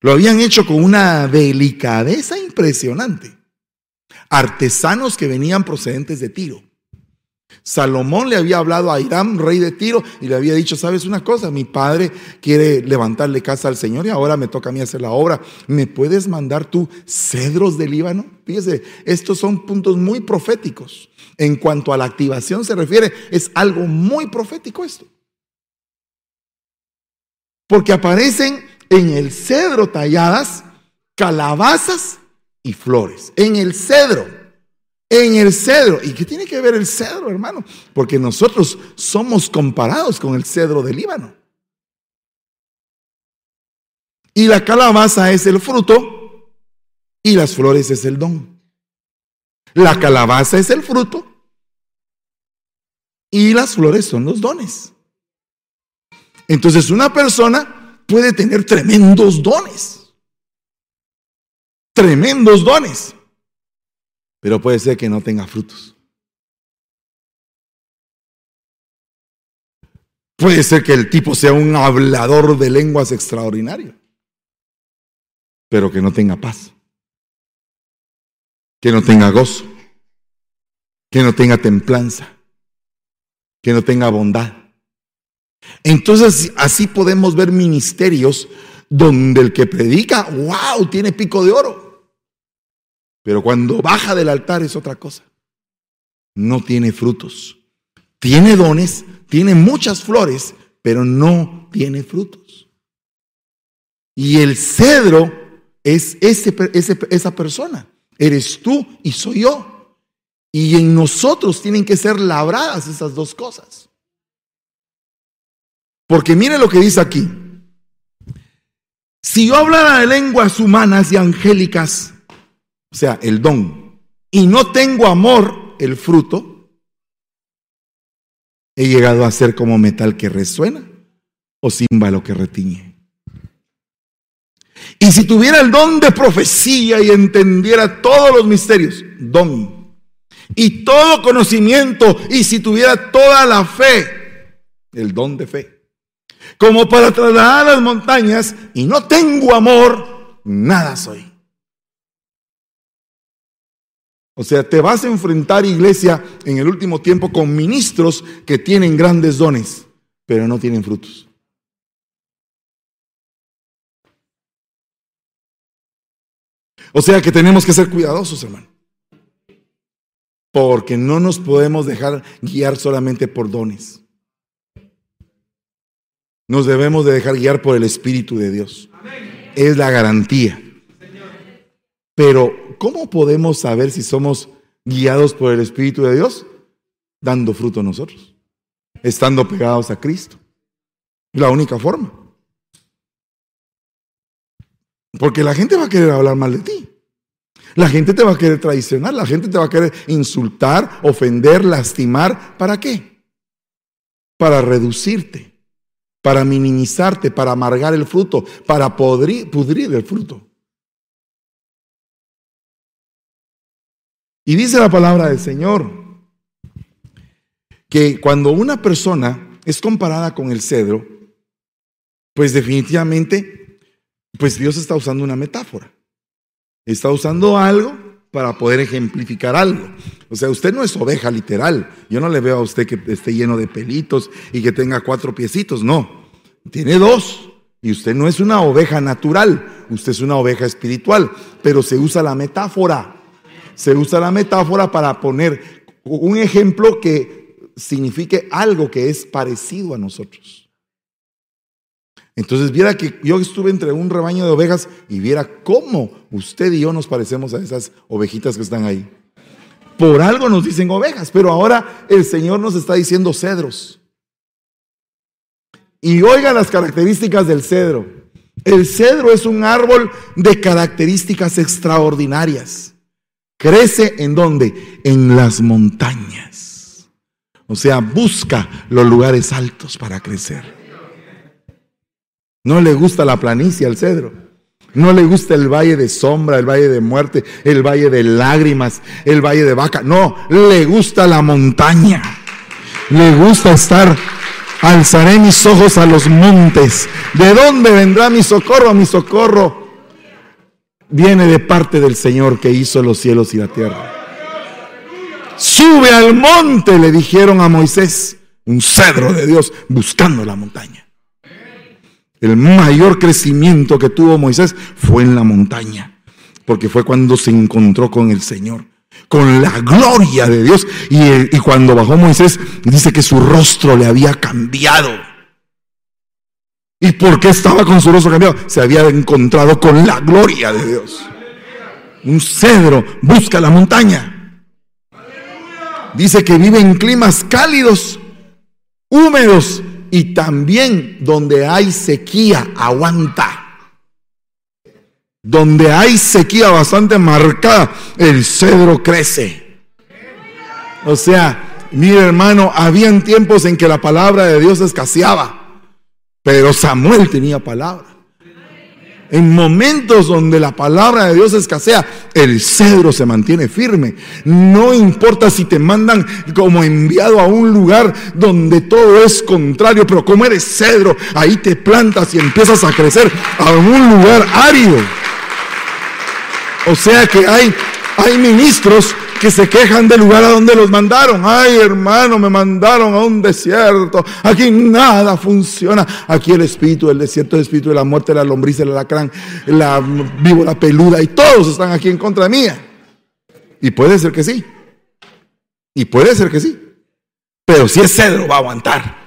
Lo habían hecho con una delicadeza impresionante. Artesanos que venían procedentes de Tiro. Salomón le había hablado a Hiram, rey de Tiro, y le había dicho, sabes una cosa, mi padre quiere levantarle casa al Señor y ahora me toca a mí hacer la obra. ¿Me puedes mandar tú cedros del Líbano? Fíjese, estos son puntos muy proféticos. En cuanto a la activación se refiere, es algo muy profético esto. Porque aparecen en el cedro talladas calabazas y flores. En el cedro en el cedro. ¿Y qué tiene que ver el cedro, hermano? Porque nosotros somos comparados con el cedro del Líbano. Y la calabaza es el fruto y las flores es el don. La calabaza es el fruto y las flores son los dones. Entonces una persona puede tener tremendos dones. Tremendos dones. Pero puede ser que no tenga frutos. Puede ser que el tipo sea un hablador de lenguas extraordinario, pero que no tenga paz, que no tenga gozo, que no tenga templanza, que no tenga bondad. Entonces así podemos ver ministerios donde el que predica, wow, tiene pico de oro. Pero cuando baja del altar es otra cosa. No tiene frutos. Tiene dones, tiene muchas flores, pero no tiene frutos. Y el cedro es ese, esa persona. Eres tú y soy yo. Y en nosotros tienen que ser labradas esas dos cosas. Porque mire lo que dice aquí. Si yo hablara de lenguas humanas y angélicas, o sea, el don, y no tengo amor, el fruto, he llegado a ser como metal que resuena o címbalo que retiñe. Y si tuviera el don de profecía y entendiera todos los misterios, don, y todo conocimiento, y si tuviera toda la fe, el don de fe, como para trasladar las montañas y no tengo amor, nada soy. O sea, te vas a enfrentar, iglesia, en el último tiempo con ministros que tienen grandes dones, pero no tienen frutos. O sea que tenemos que ser cuidadosos, hermano. Porque no nos podemos dejar guiar solamente por dones. Nos debemos de dejar guiar por el Espíritu de Dios. Es la garantía. Pero, ¿cómo podemos saber si somos guiados por el Espíritu de Dios? Dando fruto nosotros, estando pegados a Cristo. La única forma. Porque la gente va a querer hablar mal de ti. La gente te va a querer traicionar, la gente te va a querer insultar, ofender, lastimar. ¿Para qué? Para reducirte para minimizarte, para amargar el fruto, para pudrir el fruto. Y dice la palabra del Señor que cuando una persona es comparada con el cedro, pues definitivamente, pues Dios está usando una metáfora. Está usando algo para poder ejemplificar algo. O sea, usted no es oveja literal. Yo no le veo a usted que esté lleno de pelitos y que tenga cuatro piecitos, no. Tiene dos. Y usted no es una oveja natural, usted es una oveja espiritual, pero se usa la metáfora. Se usa la metáfora para poner un ejemplo que signifique algo que es parecido a nosotros. Entonces viera que yo estuve entre un rebaño de ovejas y viera cómo usted y yo nos parecemos a esas ovejitas que están ahí. Por algo nos dicen ovejas, pero ahora el Señor nos está diciendo cedros. Y oiga las características del cedro. El cedro es un árbol de características extraordinarias. Crece en dónde? En las montañas. O sea, busca los lugares altos para crecer. No le gusta la planicie al cedro. No le gusta el valle de sombra, el valle de muerte, el valle de lágrimas, el valle de vaca. No, le gusta la montaña. Le gusta estar. Alzaré mis ojos a los montes. ¿De dónde vendrá mi socorro? Mi socorro viene de parte del Señor que hizo los cielos y la tierra. Sube al monte, le dijeron a Moisés, un cedro de Dios, buscando la montaña. El mayor crecimiento que tuvo Moisés fue en la montaña, porque fue cuando se encontró con el Señor, con la gloria de Dios. Y, cuando bajó Moisés, dice que su rostro le había cambiado. ¿Y por qué estaba con su rostro cambiado? Se había encontrado con la gloria de Dios. Un cedro busca la montaña. Dice que vive en climas cálidos, húmedos y también donde hay sequía, aguanta. Donde hay sequía bastante marcada, el cedro crece. O sea, mire hermano, habían tiempos en que la palabra de Dios escaseaba, pero Samuel tenía palabra. En momentos donde la palabra de Dios escasea, el cedro se mantiene firme. No importa si te mandan como enviado a un lugar donde todo es contrario, pero como eres cedro, ahí te plantas y empiezas a crecer a un lugar árido. O sea que hay, hay ministros que se quejan del lugar a donde los mandaron. Ay, hermano, me mandaron a un desierto. Aquí nada funciona. Aquí el espíritu del desierto, el espíritu de la muerte, la lombriz, el alacrán, la víbora peluda y todos están aquí en contra mía. Y puede ser que sí. Y puede ser que sí. Pero si es cedro, va a aguantar.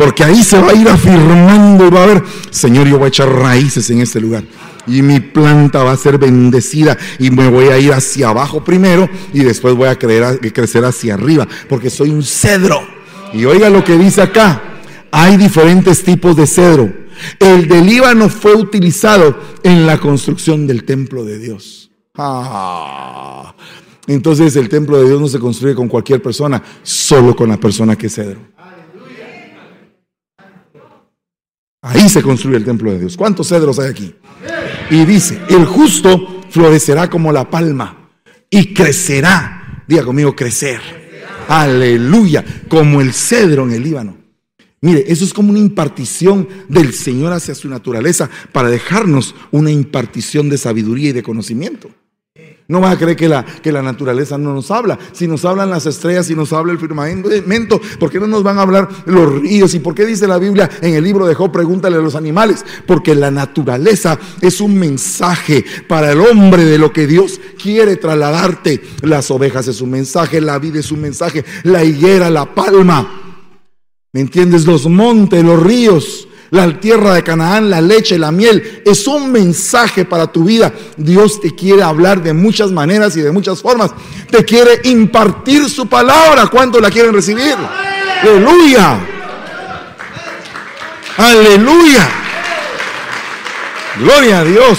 Porque ahí se va a ir afirmando y va a ver, Señor, yo voy a echar raíces en este lugar y mi planta va a ser bendecida y me voy a ir hacia abajo primero y después voy a, crecer hacia arriba porque soy un cedro. Y oiga lo que dice acá, hay diferentes tipos de cedro. El del Líbano fue utilizado en la construcción del templo de Dios. Ah. Entonces el templo de Dios no se construye con cualquier persona, solo con la persona que es cedro. Ahí se construye el templo de Dios. ¿Cuántos cedros hay aquí? Y dice, el justo florecerá como la palma y crecerá. Diga conmigo, crecer. Aleluya, como el cedro en el Líbano. Mire, eso es como una impartición del Señor hacia su naturaleza para dejarnos una impartición de sabiduría y de conocimiento. No vas a creer que la, que la naturaleza no nos habla. Si nos hablan las estrellas, si nos habla el firmamento, ¿por qué no nos van a hablar los ríos? ¿Y por qué dice la Biblia en el libro de Job? Pregúntale a los animales. Porque la naturaleza es un mensaje para el hombre de lo que Dios quiere trasladarte. Las ovejas es un mensaje, la vida es un mensaje, la higuera, la palma. ¿Me entiendes? Los montes, los ríos la tierra de Canaán, la leche, la miel, es un mensaje para tu vida. Dios te quiere hablar de muchas maneras y de muchas formas. Te quiere impartir su palabra. ¿Cuánto la quieren recibir? Aleluya. Aleluya. Gloria a Dios.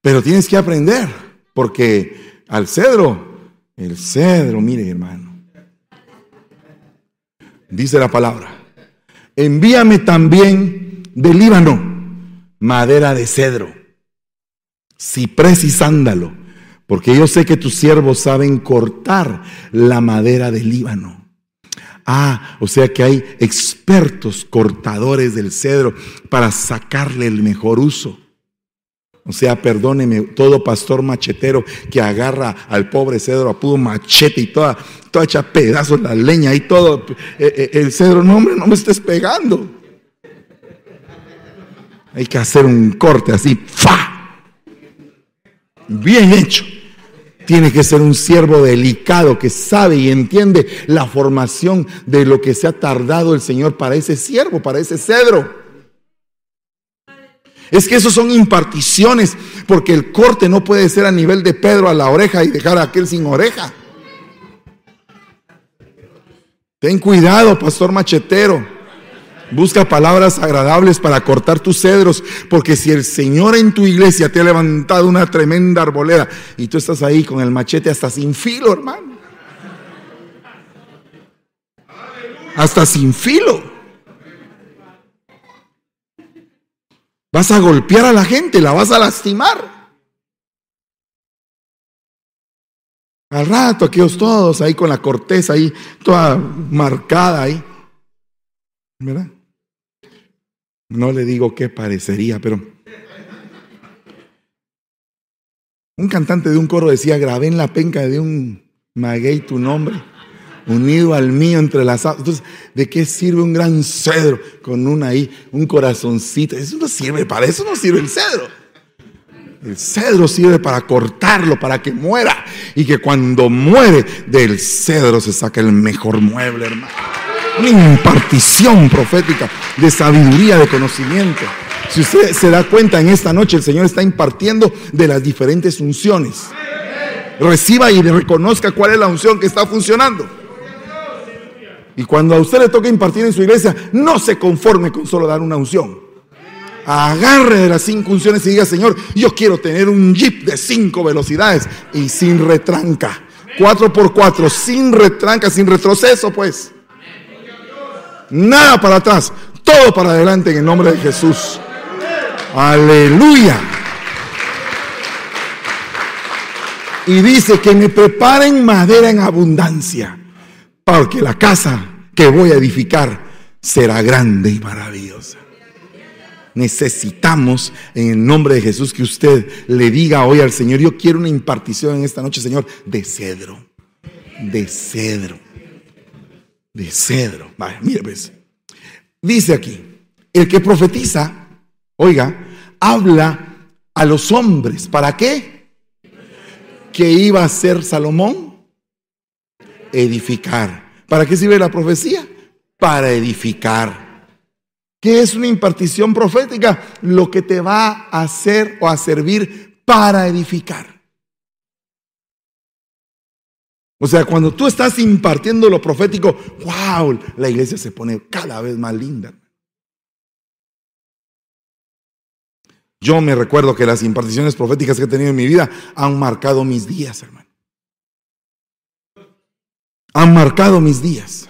Pero tienes que aprender, porque al cedro, el cedro, mire hermano, dice la palabra, envíame también del Líbano madera de cedro, ciprés y sándalo, porque yo sé que tus siervos saben cortar la madera del Líbano. Ah, o sea que hay expertos cortadores del cedro para sacarle el mejor uso. O sea, perdóneme, todo pastor machetero que agarra al pobre cedro a puro machete y toda, toda hecha pedazos la leña y todo, eh, eh, el cedro, no hombre, no me estés pegando. Hay que hacer un corte así, ¡fa! Bien hecho. Tiene que ser un siervo delicado que sabe y entiende la formación de lo que se ha tardado el Señor para ese siervo, para ese cedro. Es que esos son imparticiones, porque el corte no puede ser a nivel de Pedro a la oreja y dejar a aquel sin oreja. Ten cuidado, pastor machetero. Busca palabras agradables para cortar tus cedros, porque si el Señor en tu iglesia te ha levantado una tremenda arboleda y tú estás ahí con el machete hasta sin filo, hermano. Hasta sin filo. Vas a golpear a la gente, la vas a lastimar. Al rato, aquellos todos ahí con la corteza ahí, toda marcada ahí. ¿Verdad? No le digo qué parecería, pero... Un cantante de un coro decía, grabé en la penca de un maguey tu nombre unido al mío entre las Entonces, ¿de qué sirve un gran cedro con un ahí, un corazoncito? Eso no sirve, para eso no sirve el cedro. El cedro sirve para cortarlo, para que muera. Y que cuando muere del cedro se saca el mejor mueble, hermano. Una impartición profética de sabiduría, de conocimiento. Si usted se da cuenta, en esta noche el Señor está impartiendo de las diferentes unciones. Reciba y reconozca cuál es la unción que está funcionando. Y cuando a usted le toque impartir en su iglesia, no se conforme con solo dar una unción. Agarre de las cinco unciones y diga, Señor, yo quiero tener un jeep de cinco velocidades y sin retranca. Cuatro por cuatro, sin retranca, sin retroceso, pues. Nada para atrás, todo para adelante en el nombre de Jesús. Aleluya. Y dice que me preparen madera en abundancia, porque la casa que voy a edificar será grande y maravillosa. Necesitamos en el nombre de Jesús que usted le diga hoy al Señor, yo quiero una impartición en esta noche, Señor, de cedro, de cedro, de cedro. Vale, mire pues. Dice aquí, el que profetiza, oiga, habla a los hombres. ¿Para qué? ¿Qué iba a hacer Salomón? Edificar. ¿Para qué sirve la profecía? Para edificar. ¿Qué es una impartición profética? Lo que te va a hacer o a servir para edificar. O sea, cuando tú estás impartiendo lo profético, wow, la iglesia se pone cada vez más linda. Yo me recuerdo que las imparticiones proféticas que he tenido en mi vida han marcado mis días, hermano. Han marcado mis días.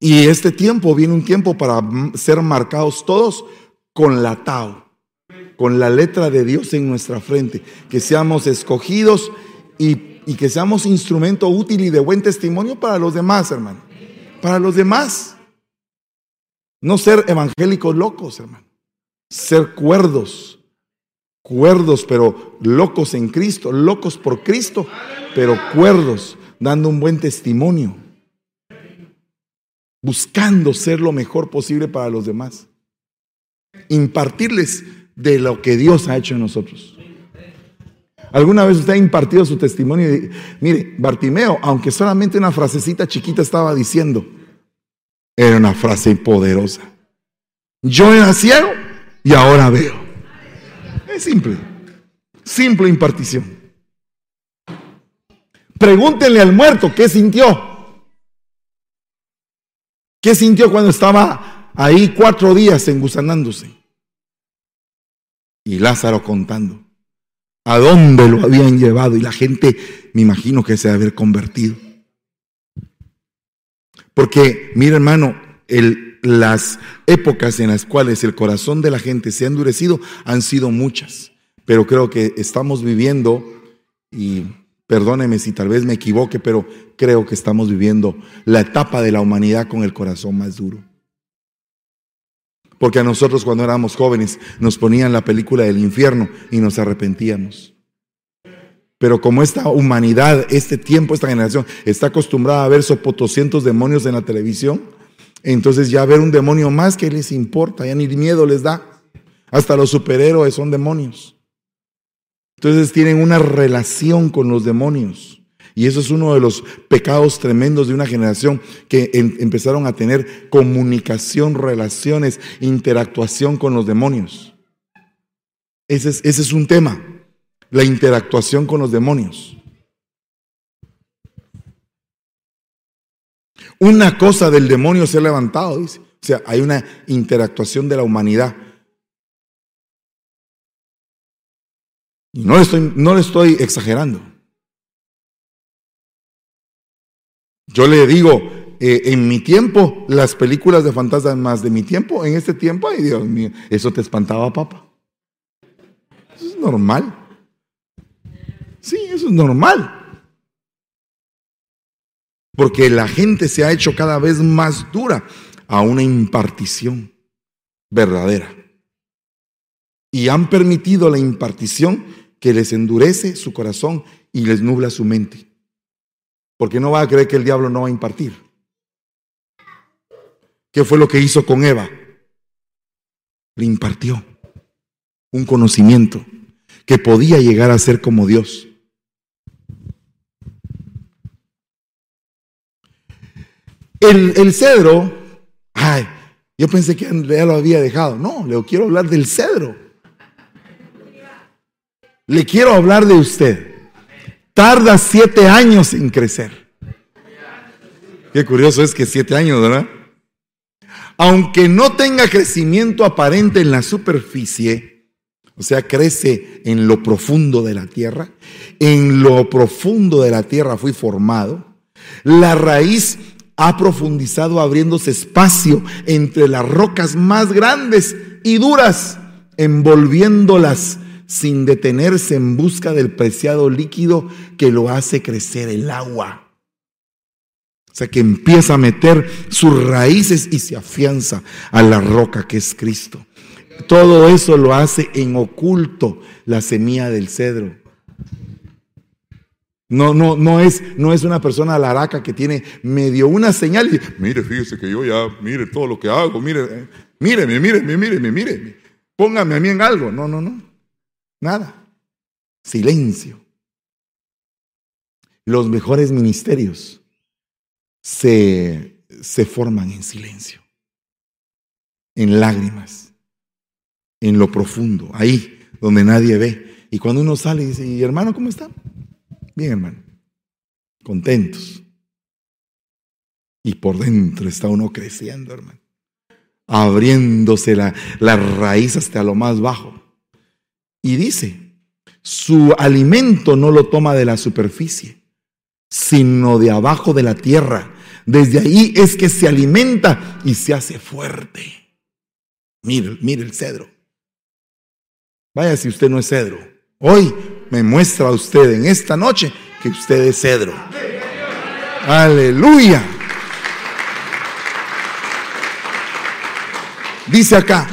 Y este tiempo viene un tiempo para ser marcados todos con la Tao, con la letra de Dios en nuestra frente, que seamos escogidos y, y que seamos instrumento útil y de buen testimonio para los demás, hermano. Para los demás. No ser evangélicos locos, hermano ser cuerdos, cuerdos, pero locos en Cristo, locos por Cristo, pero cuerdos, dando un buen testimonio, buscando ser lo mejor posible para los demás, impartirles de lo que Dios ha hecho en nosotros. ¿Alguna vez usted ha impartido su testimonio? mire, Bartimeo, aunque solamente una frasecita chiquita estaba diciendo, era una frase poderosa. Yo era ciego y ahora veo. Es simple, simple impartición. Pregúntenle al muerto qué sintió. ¿Qué sintió cuando estaba ahí cuatro días engusanándose? Y Lázaro contando a dónde lo habían llevado y la gente me imagino que se debe haber convertido. Porque, mira hermano, las épocas en las cuales el corazón de la gente se ha endurecido han sido muchas, pero creo que estamos viviendo, y perdóneme si tal vez me equivoque, pero creo que estamos viviendo la etapa de la humanidad con el corazón más duro. Porque a nosotros cuando éramos jóvenes nos ponían la película del infierno y nos arrepentíamos. Pero como esta humanidad, este tiempo, esta generación está acostumbrada a ver sopotoscientos demonios en la televisión, entonces ya ver un demonio más que les importa, ya ni miedo les da. Hasta los superhéroes son demonios. Entonces tienen una relación con los demonios. Y eso es uno de los pecados tremendos de una generación que empezaron a tener comunicación, relaciones, interactuación con los demonios. Ese es, ese es un tema, la interactuación con los demonios. Una cosa del demonio se ha levantado, dice. O sea, hay una interactuación de la humanidad. Y no le estoy, no le estoy exagerando. Yo le digo, eh, en mi tiempo, las películas de fantasmas de mi tiempo, en este tiempo, ay Dios mío, eso te espantaba, papá. Eso es normal. Sí, eso es normal. Porque la gente se ha hecho cada vez más dura a una impartición verdadera. Y han permitido la impartición que les endurece su corazón y les nubla su mente. Porque no va a creer que el diablo no va a impartir. ¿Qué fue lo que hizo con Eva? Le impartió un conocimiento que podía llegar a ser como Dios. El, cedro, ay, yo pensé que ya lo había dejado. No, le quiero hablar del cedro. Le quiero hablar de usted. Tarda siete años en crecer. Qué curioso es que siete años, ¿verdad? aunque no tenga crecimiento aparente en la superficie, o sea, crece en lo profundo de la tierra, en lo profundo de la tierra fui formado, la raíz ha profundizado abriéndose espacio entre las rocas más grandes y duras, envolviéndolas sin detenerse en busca del preciado líquido que lo hace crecer el agua. O sea que empieza a meter sus raíces y se afianza a la roca que es Cristo. Todo eso lo hace en oculto la semilla del cedro. No, no, no es, no es una persona laraca que tiene medio una señal y mire, fíjese que yo ya, mire todo lo que hago, mire, eh, míreme, míreme, míreme, míreme, póngame a mí en algo. No, no, no, nada. Silencio. Los mejores ministerios se, se forman en silencio, en lágrimas, en lo profundo, ahí donde nadie ve. Y cuando uno sale y dice, ¿y hermano cómo está? Bien, hermano, contentos. Y por dentro está uno creciendo, hermano, abriéndose la raíz hasta lo más bajo. Y dice, su alimento no lo toma de la superficie, sino de abajo de la tierra desde ahí es que se alimenta y se hace fuerte. Mire, mire el cedro. Vaya si usted no es cedro. Hoy me muestra a usted en esta noche que usted es cedro. Aleluya. Dice acá,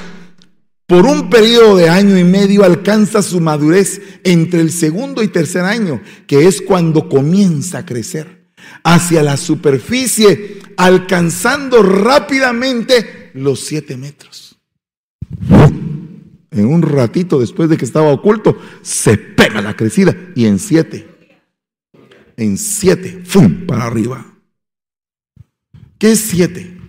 por un periodo de año y medio alcanza su madurez entre el segundo y tercer año, que es cuando comienza a crecer hacia la superficie, alcanzando rápidamente los siete metros. En un ratito después de que estaba oculto, se pega la crecida y en siete, en siete, ¡fum! para arriba. ¿Qué es siete?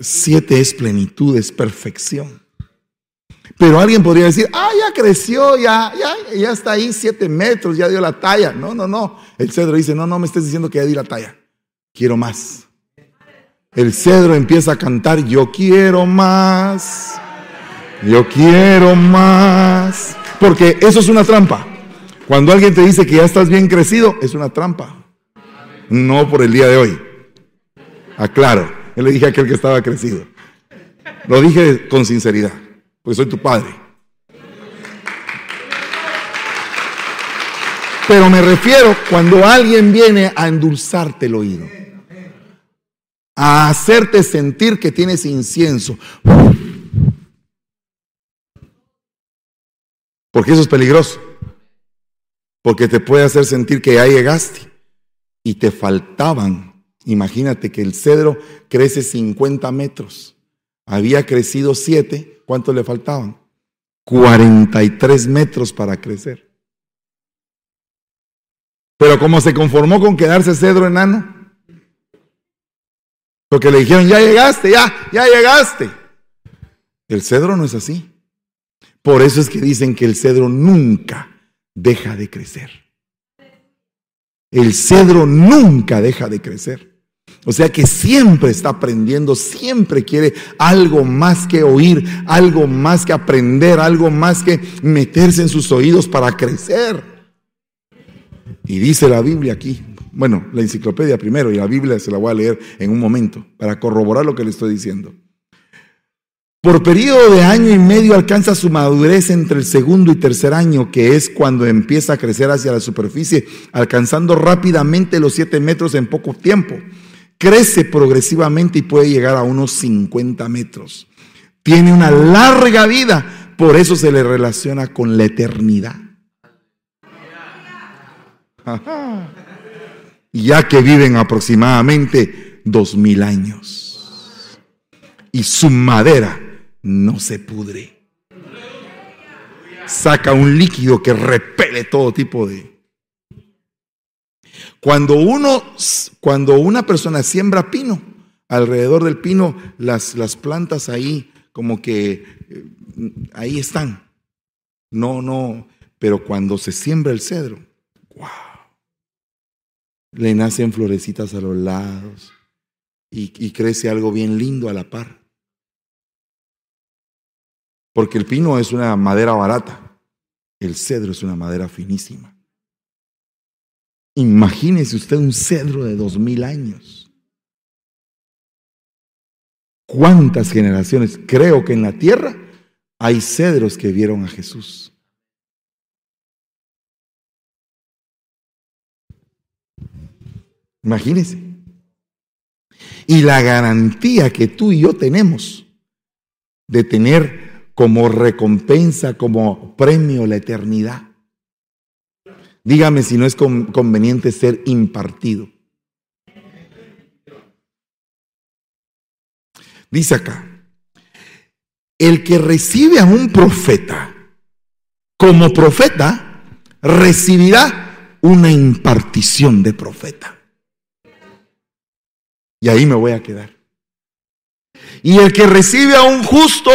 Siete es plenitud, es perfección. Pero alguien podría decir, ah, ya creció, ya, ya, ya está ahí siete metros, ya dio la talla. No, no, no. El cedro dice, no, no me estés diciendo que ya di la talla. Quiero más. El cedro empieza a cantar, yo quiero más. Yo quiero más. Porque eso es una trampa. Cuando alguien te dice que ya estás bien crecido, es una trampa. No por el día de hoy. Aclaro. Yo le dije a aquel que estaba crecido. Lo dije con sinceridad porque soy tu padre. Pero me refiero cuando alguien viene a endulzarte el oído, a hacerte sentir que tienes incienso. Porque eso es peligroso. Porque te puede hacer sentir que ya llegaste y te faltaban. Imagínate que el cedro crece 50 metros. Había crecido 7 ¿Cuánto le faltaban? 43 metros para crecer. Pero como se conformó con quedarse cedro enano, porque le dijeron, ya llegaste, ya, ya llegaste. El cedro no es así. Por eso es que dicen que el cedro nunca deja de crecer. El cedro nunca deja de crecer. O sea que siempre está aprendiendo, siempre quiere algo más que oír, algo más que aprender, algo más que meterse en sus oídos para crecer. Y dice la Biblia aquí, bueno, la enciclopedia primero y la Biblia se la voy a leer en un momento para corroborar lo que le estoy diciendo. Por periodo de año y medio alcanza su madurez entre el segundo y tercer año, que es cuando empieza a crecer hacia la superficie, alcanzando rápidamente los siete metros en poco tiempo crece progresivamente y puede llegar a unos 50 metros. Tiene una larga vida, por eso se le relaciona con la eternidad. Ya que viven aproximadamente dos mil años. Y su madera no se pudre. Saca un líquido que repele todo tipo de, cuando uno, cuando una persona siembra pino, alrededor del pino, las, las plantas ahí como que eh, ahí están. No, no, pero cuando se siembra el cedro, wow, le nacen florecitas a los lados, y, y crece algo bien lindo a la par. Porque el pino es una madera barata, el cedro es una madera finísima. Imagínese usted un cedro de dos mil años. ¿Cuántas generaciones? Creo que en la tierra hay cedros que vieron a Jesús. Imagínese. Y la garantía que tú y yo tenemos de tener como recompensa, como premio la eternidad. Dígame si no es conveniente ser impartido. Dice acá, el que recibe a un profeta como profeta, recibirá una impartición de profeta. Y ahí me voy a quedar. Y el que recibe a un justo,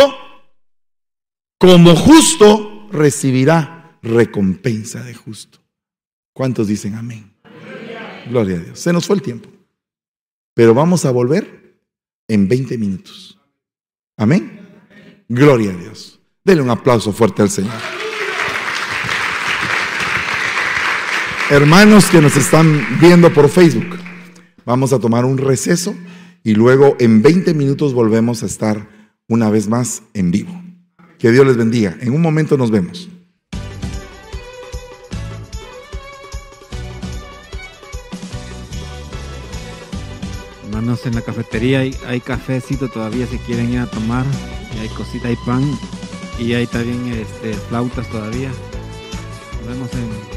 como justo, recibirá recompensa de justo. ¿Cuántos dicen amén? Gloria a Dios. Se nos fue el tiempo. Pero vamos a volver en 20 minutos. Amén. Gloria a Dios. Denle un aplauso fuerte al Señor. Hermanos que nos están viendo por Facebook. Vamos a tomar un receso y luego en 20 minutos volvemos a estar una vez más en vivo. Que Dios les bendiga. En un momento nos vemos. En la cafetería hay, hay cafecito todavía si quieren ir a tomar. Y hay cosita, hay pan. Y hay también este, flautas todavía. Nos vemos en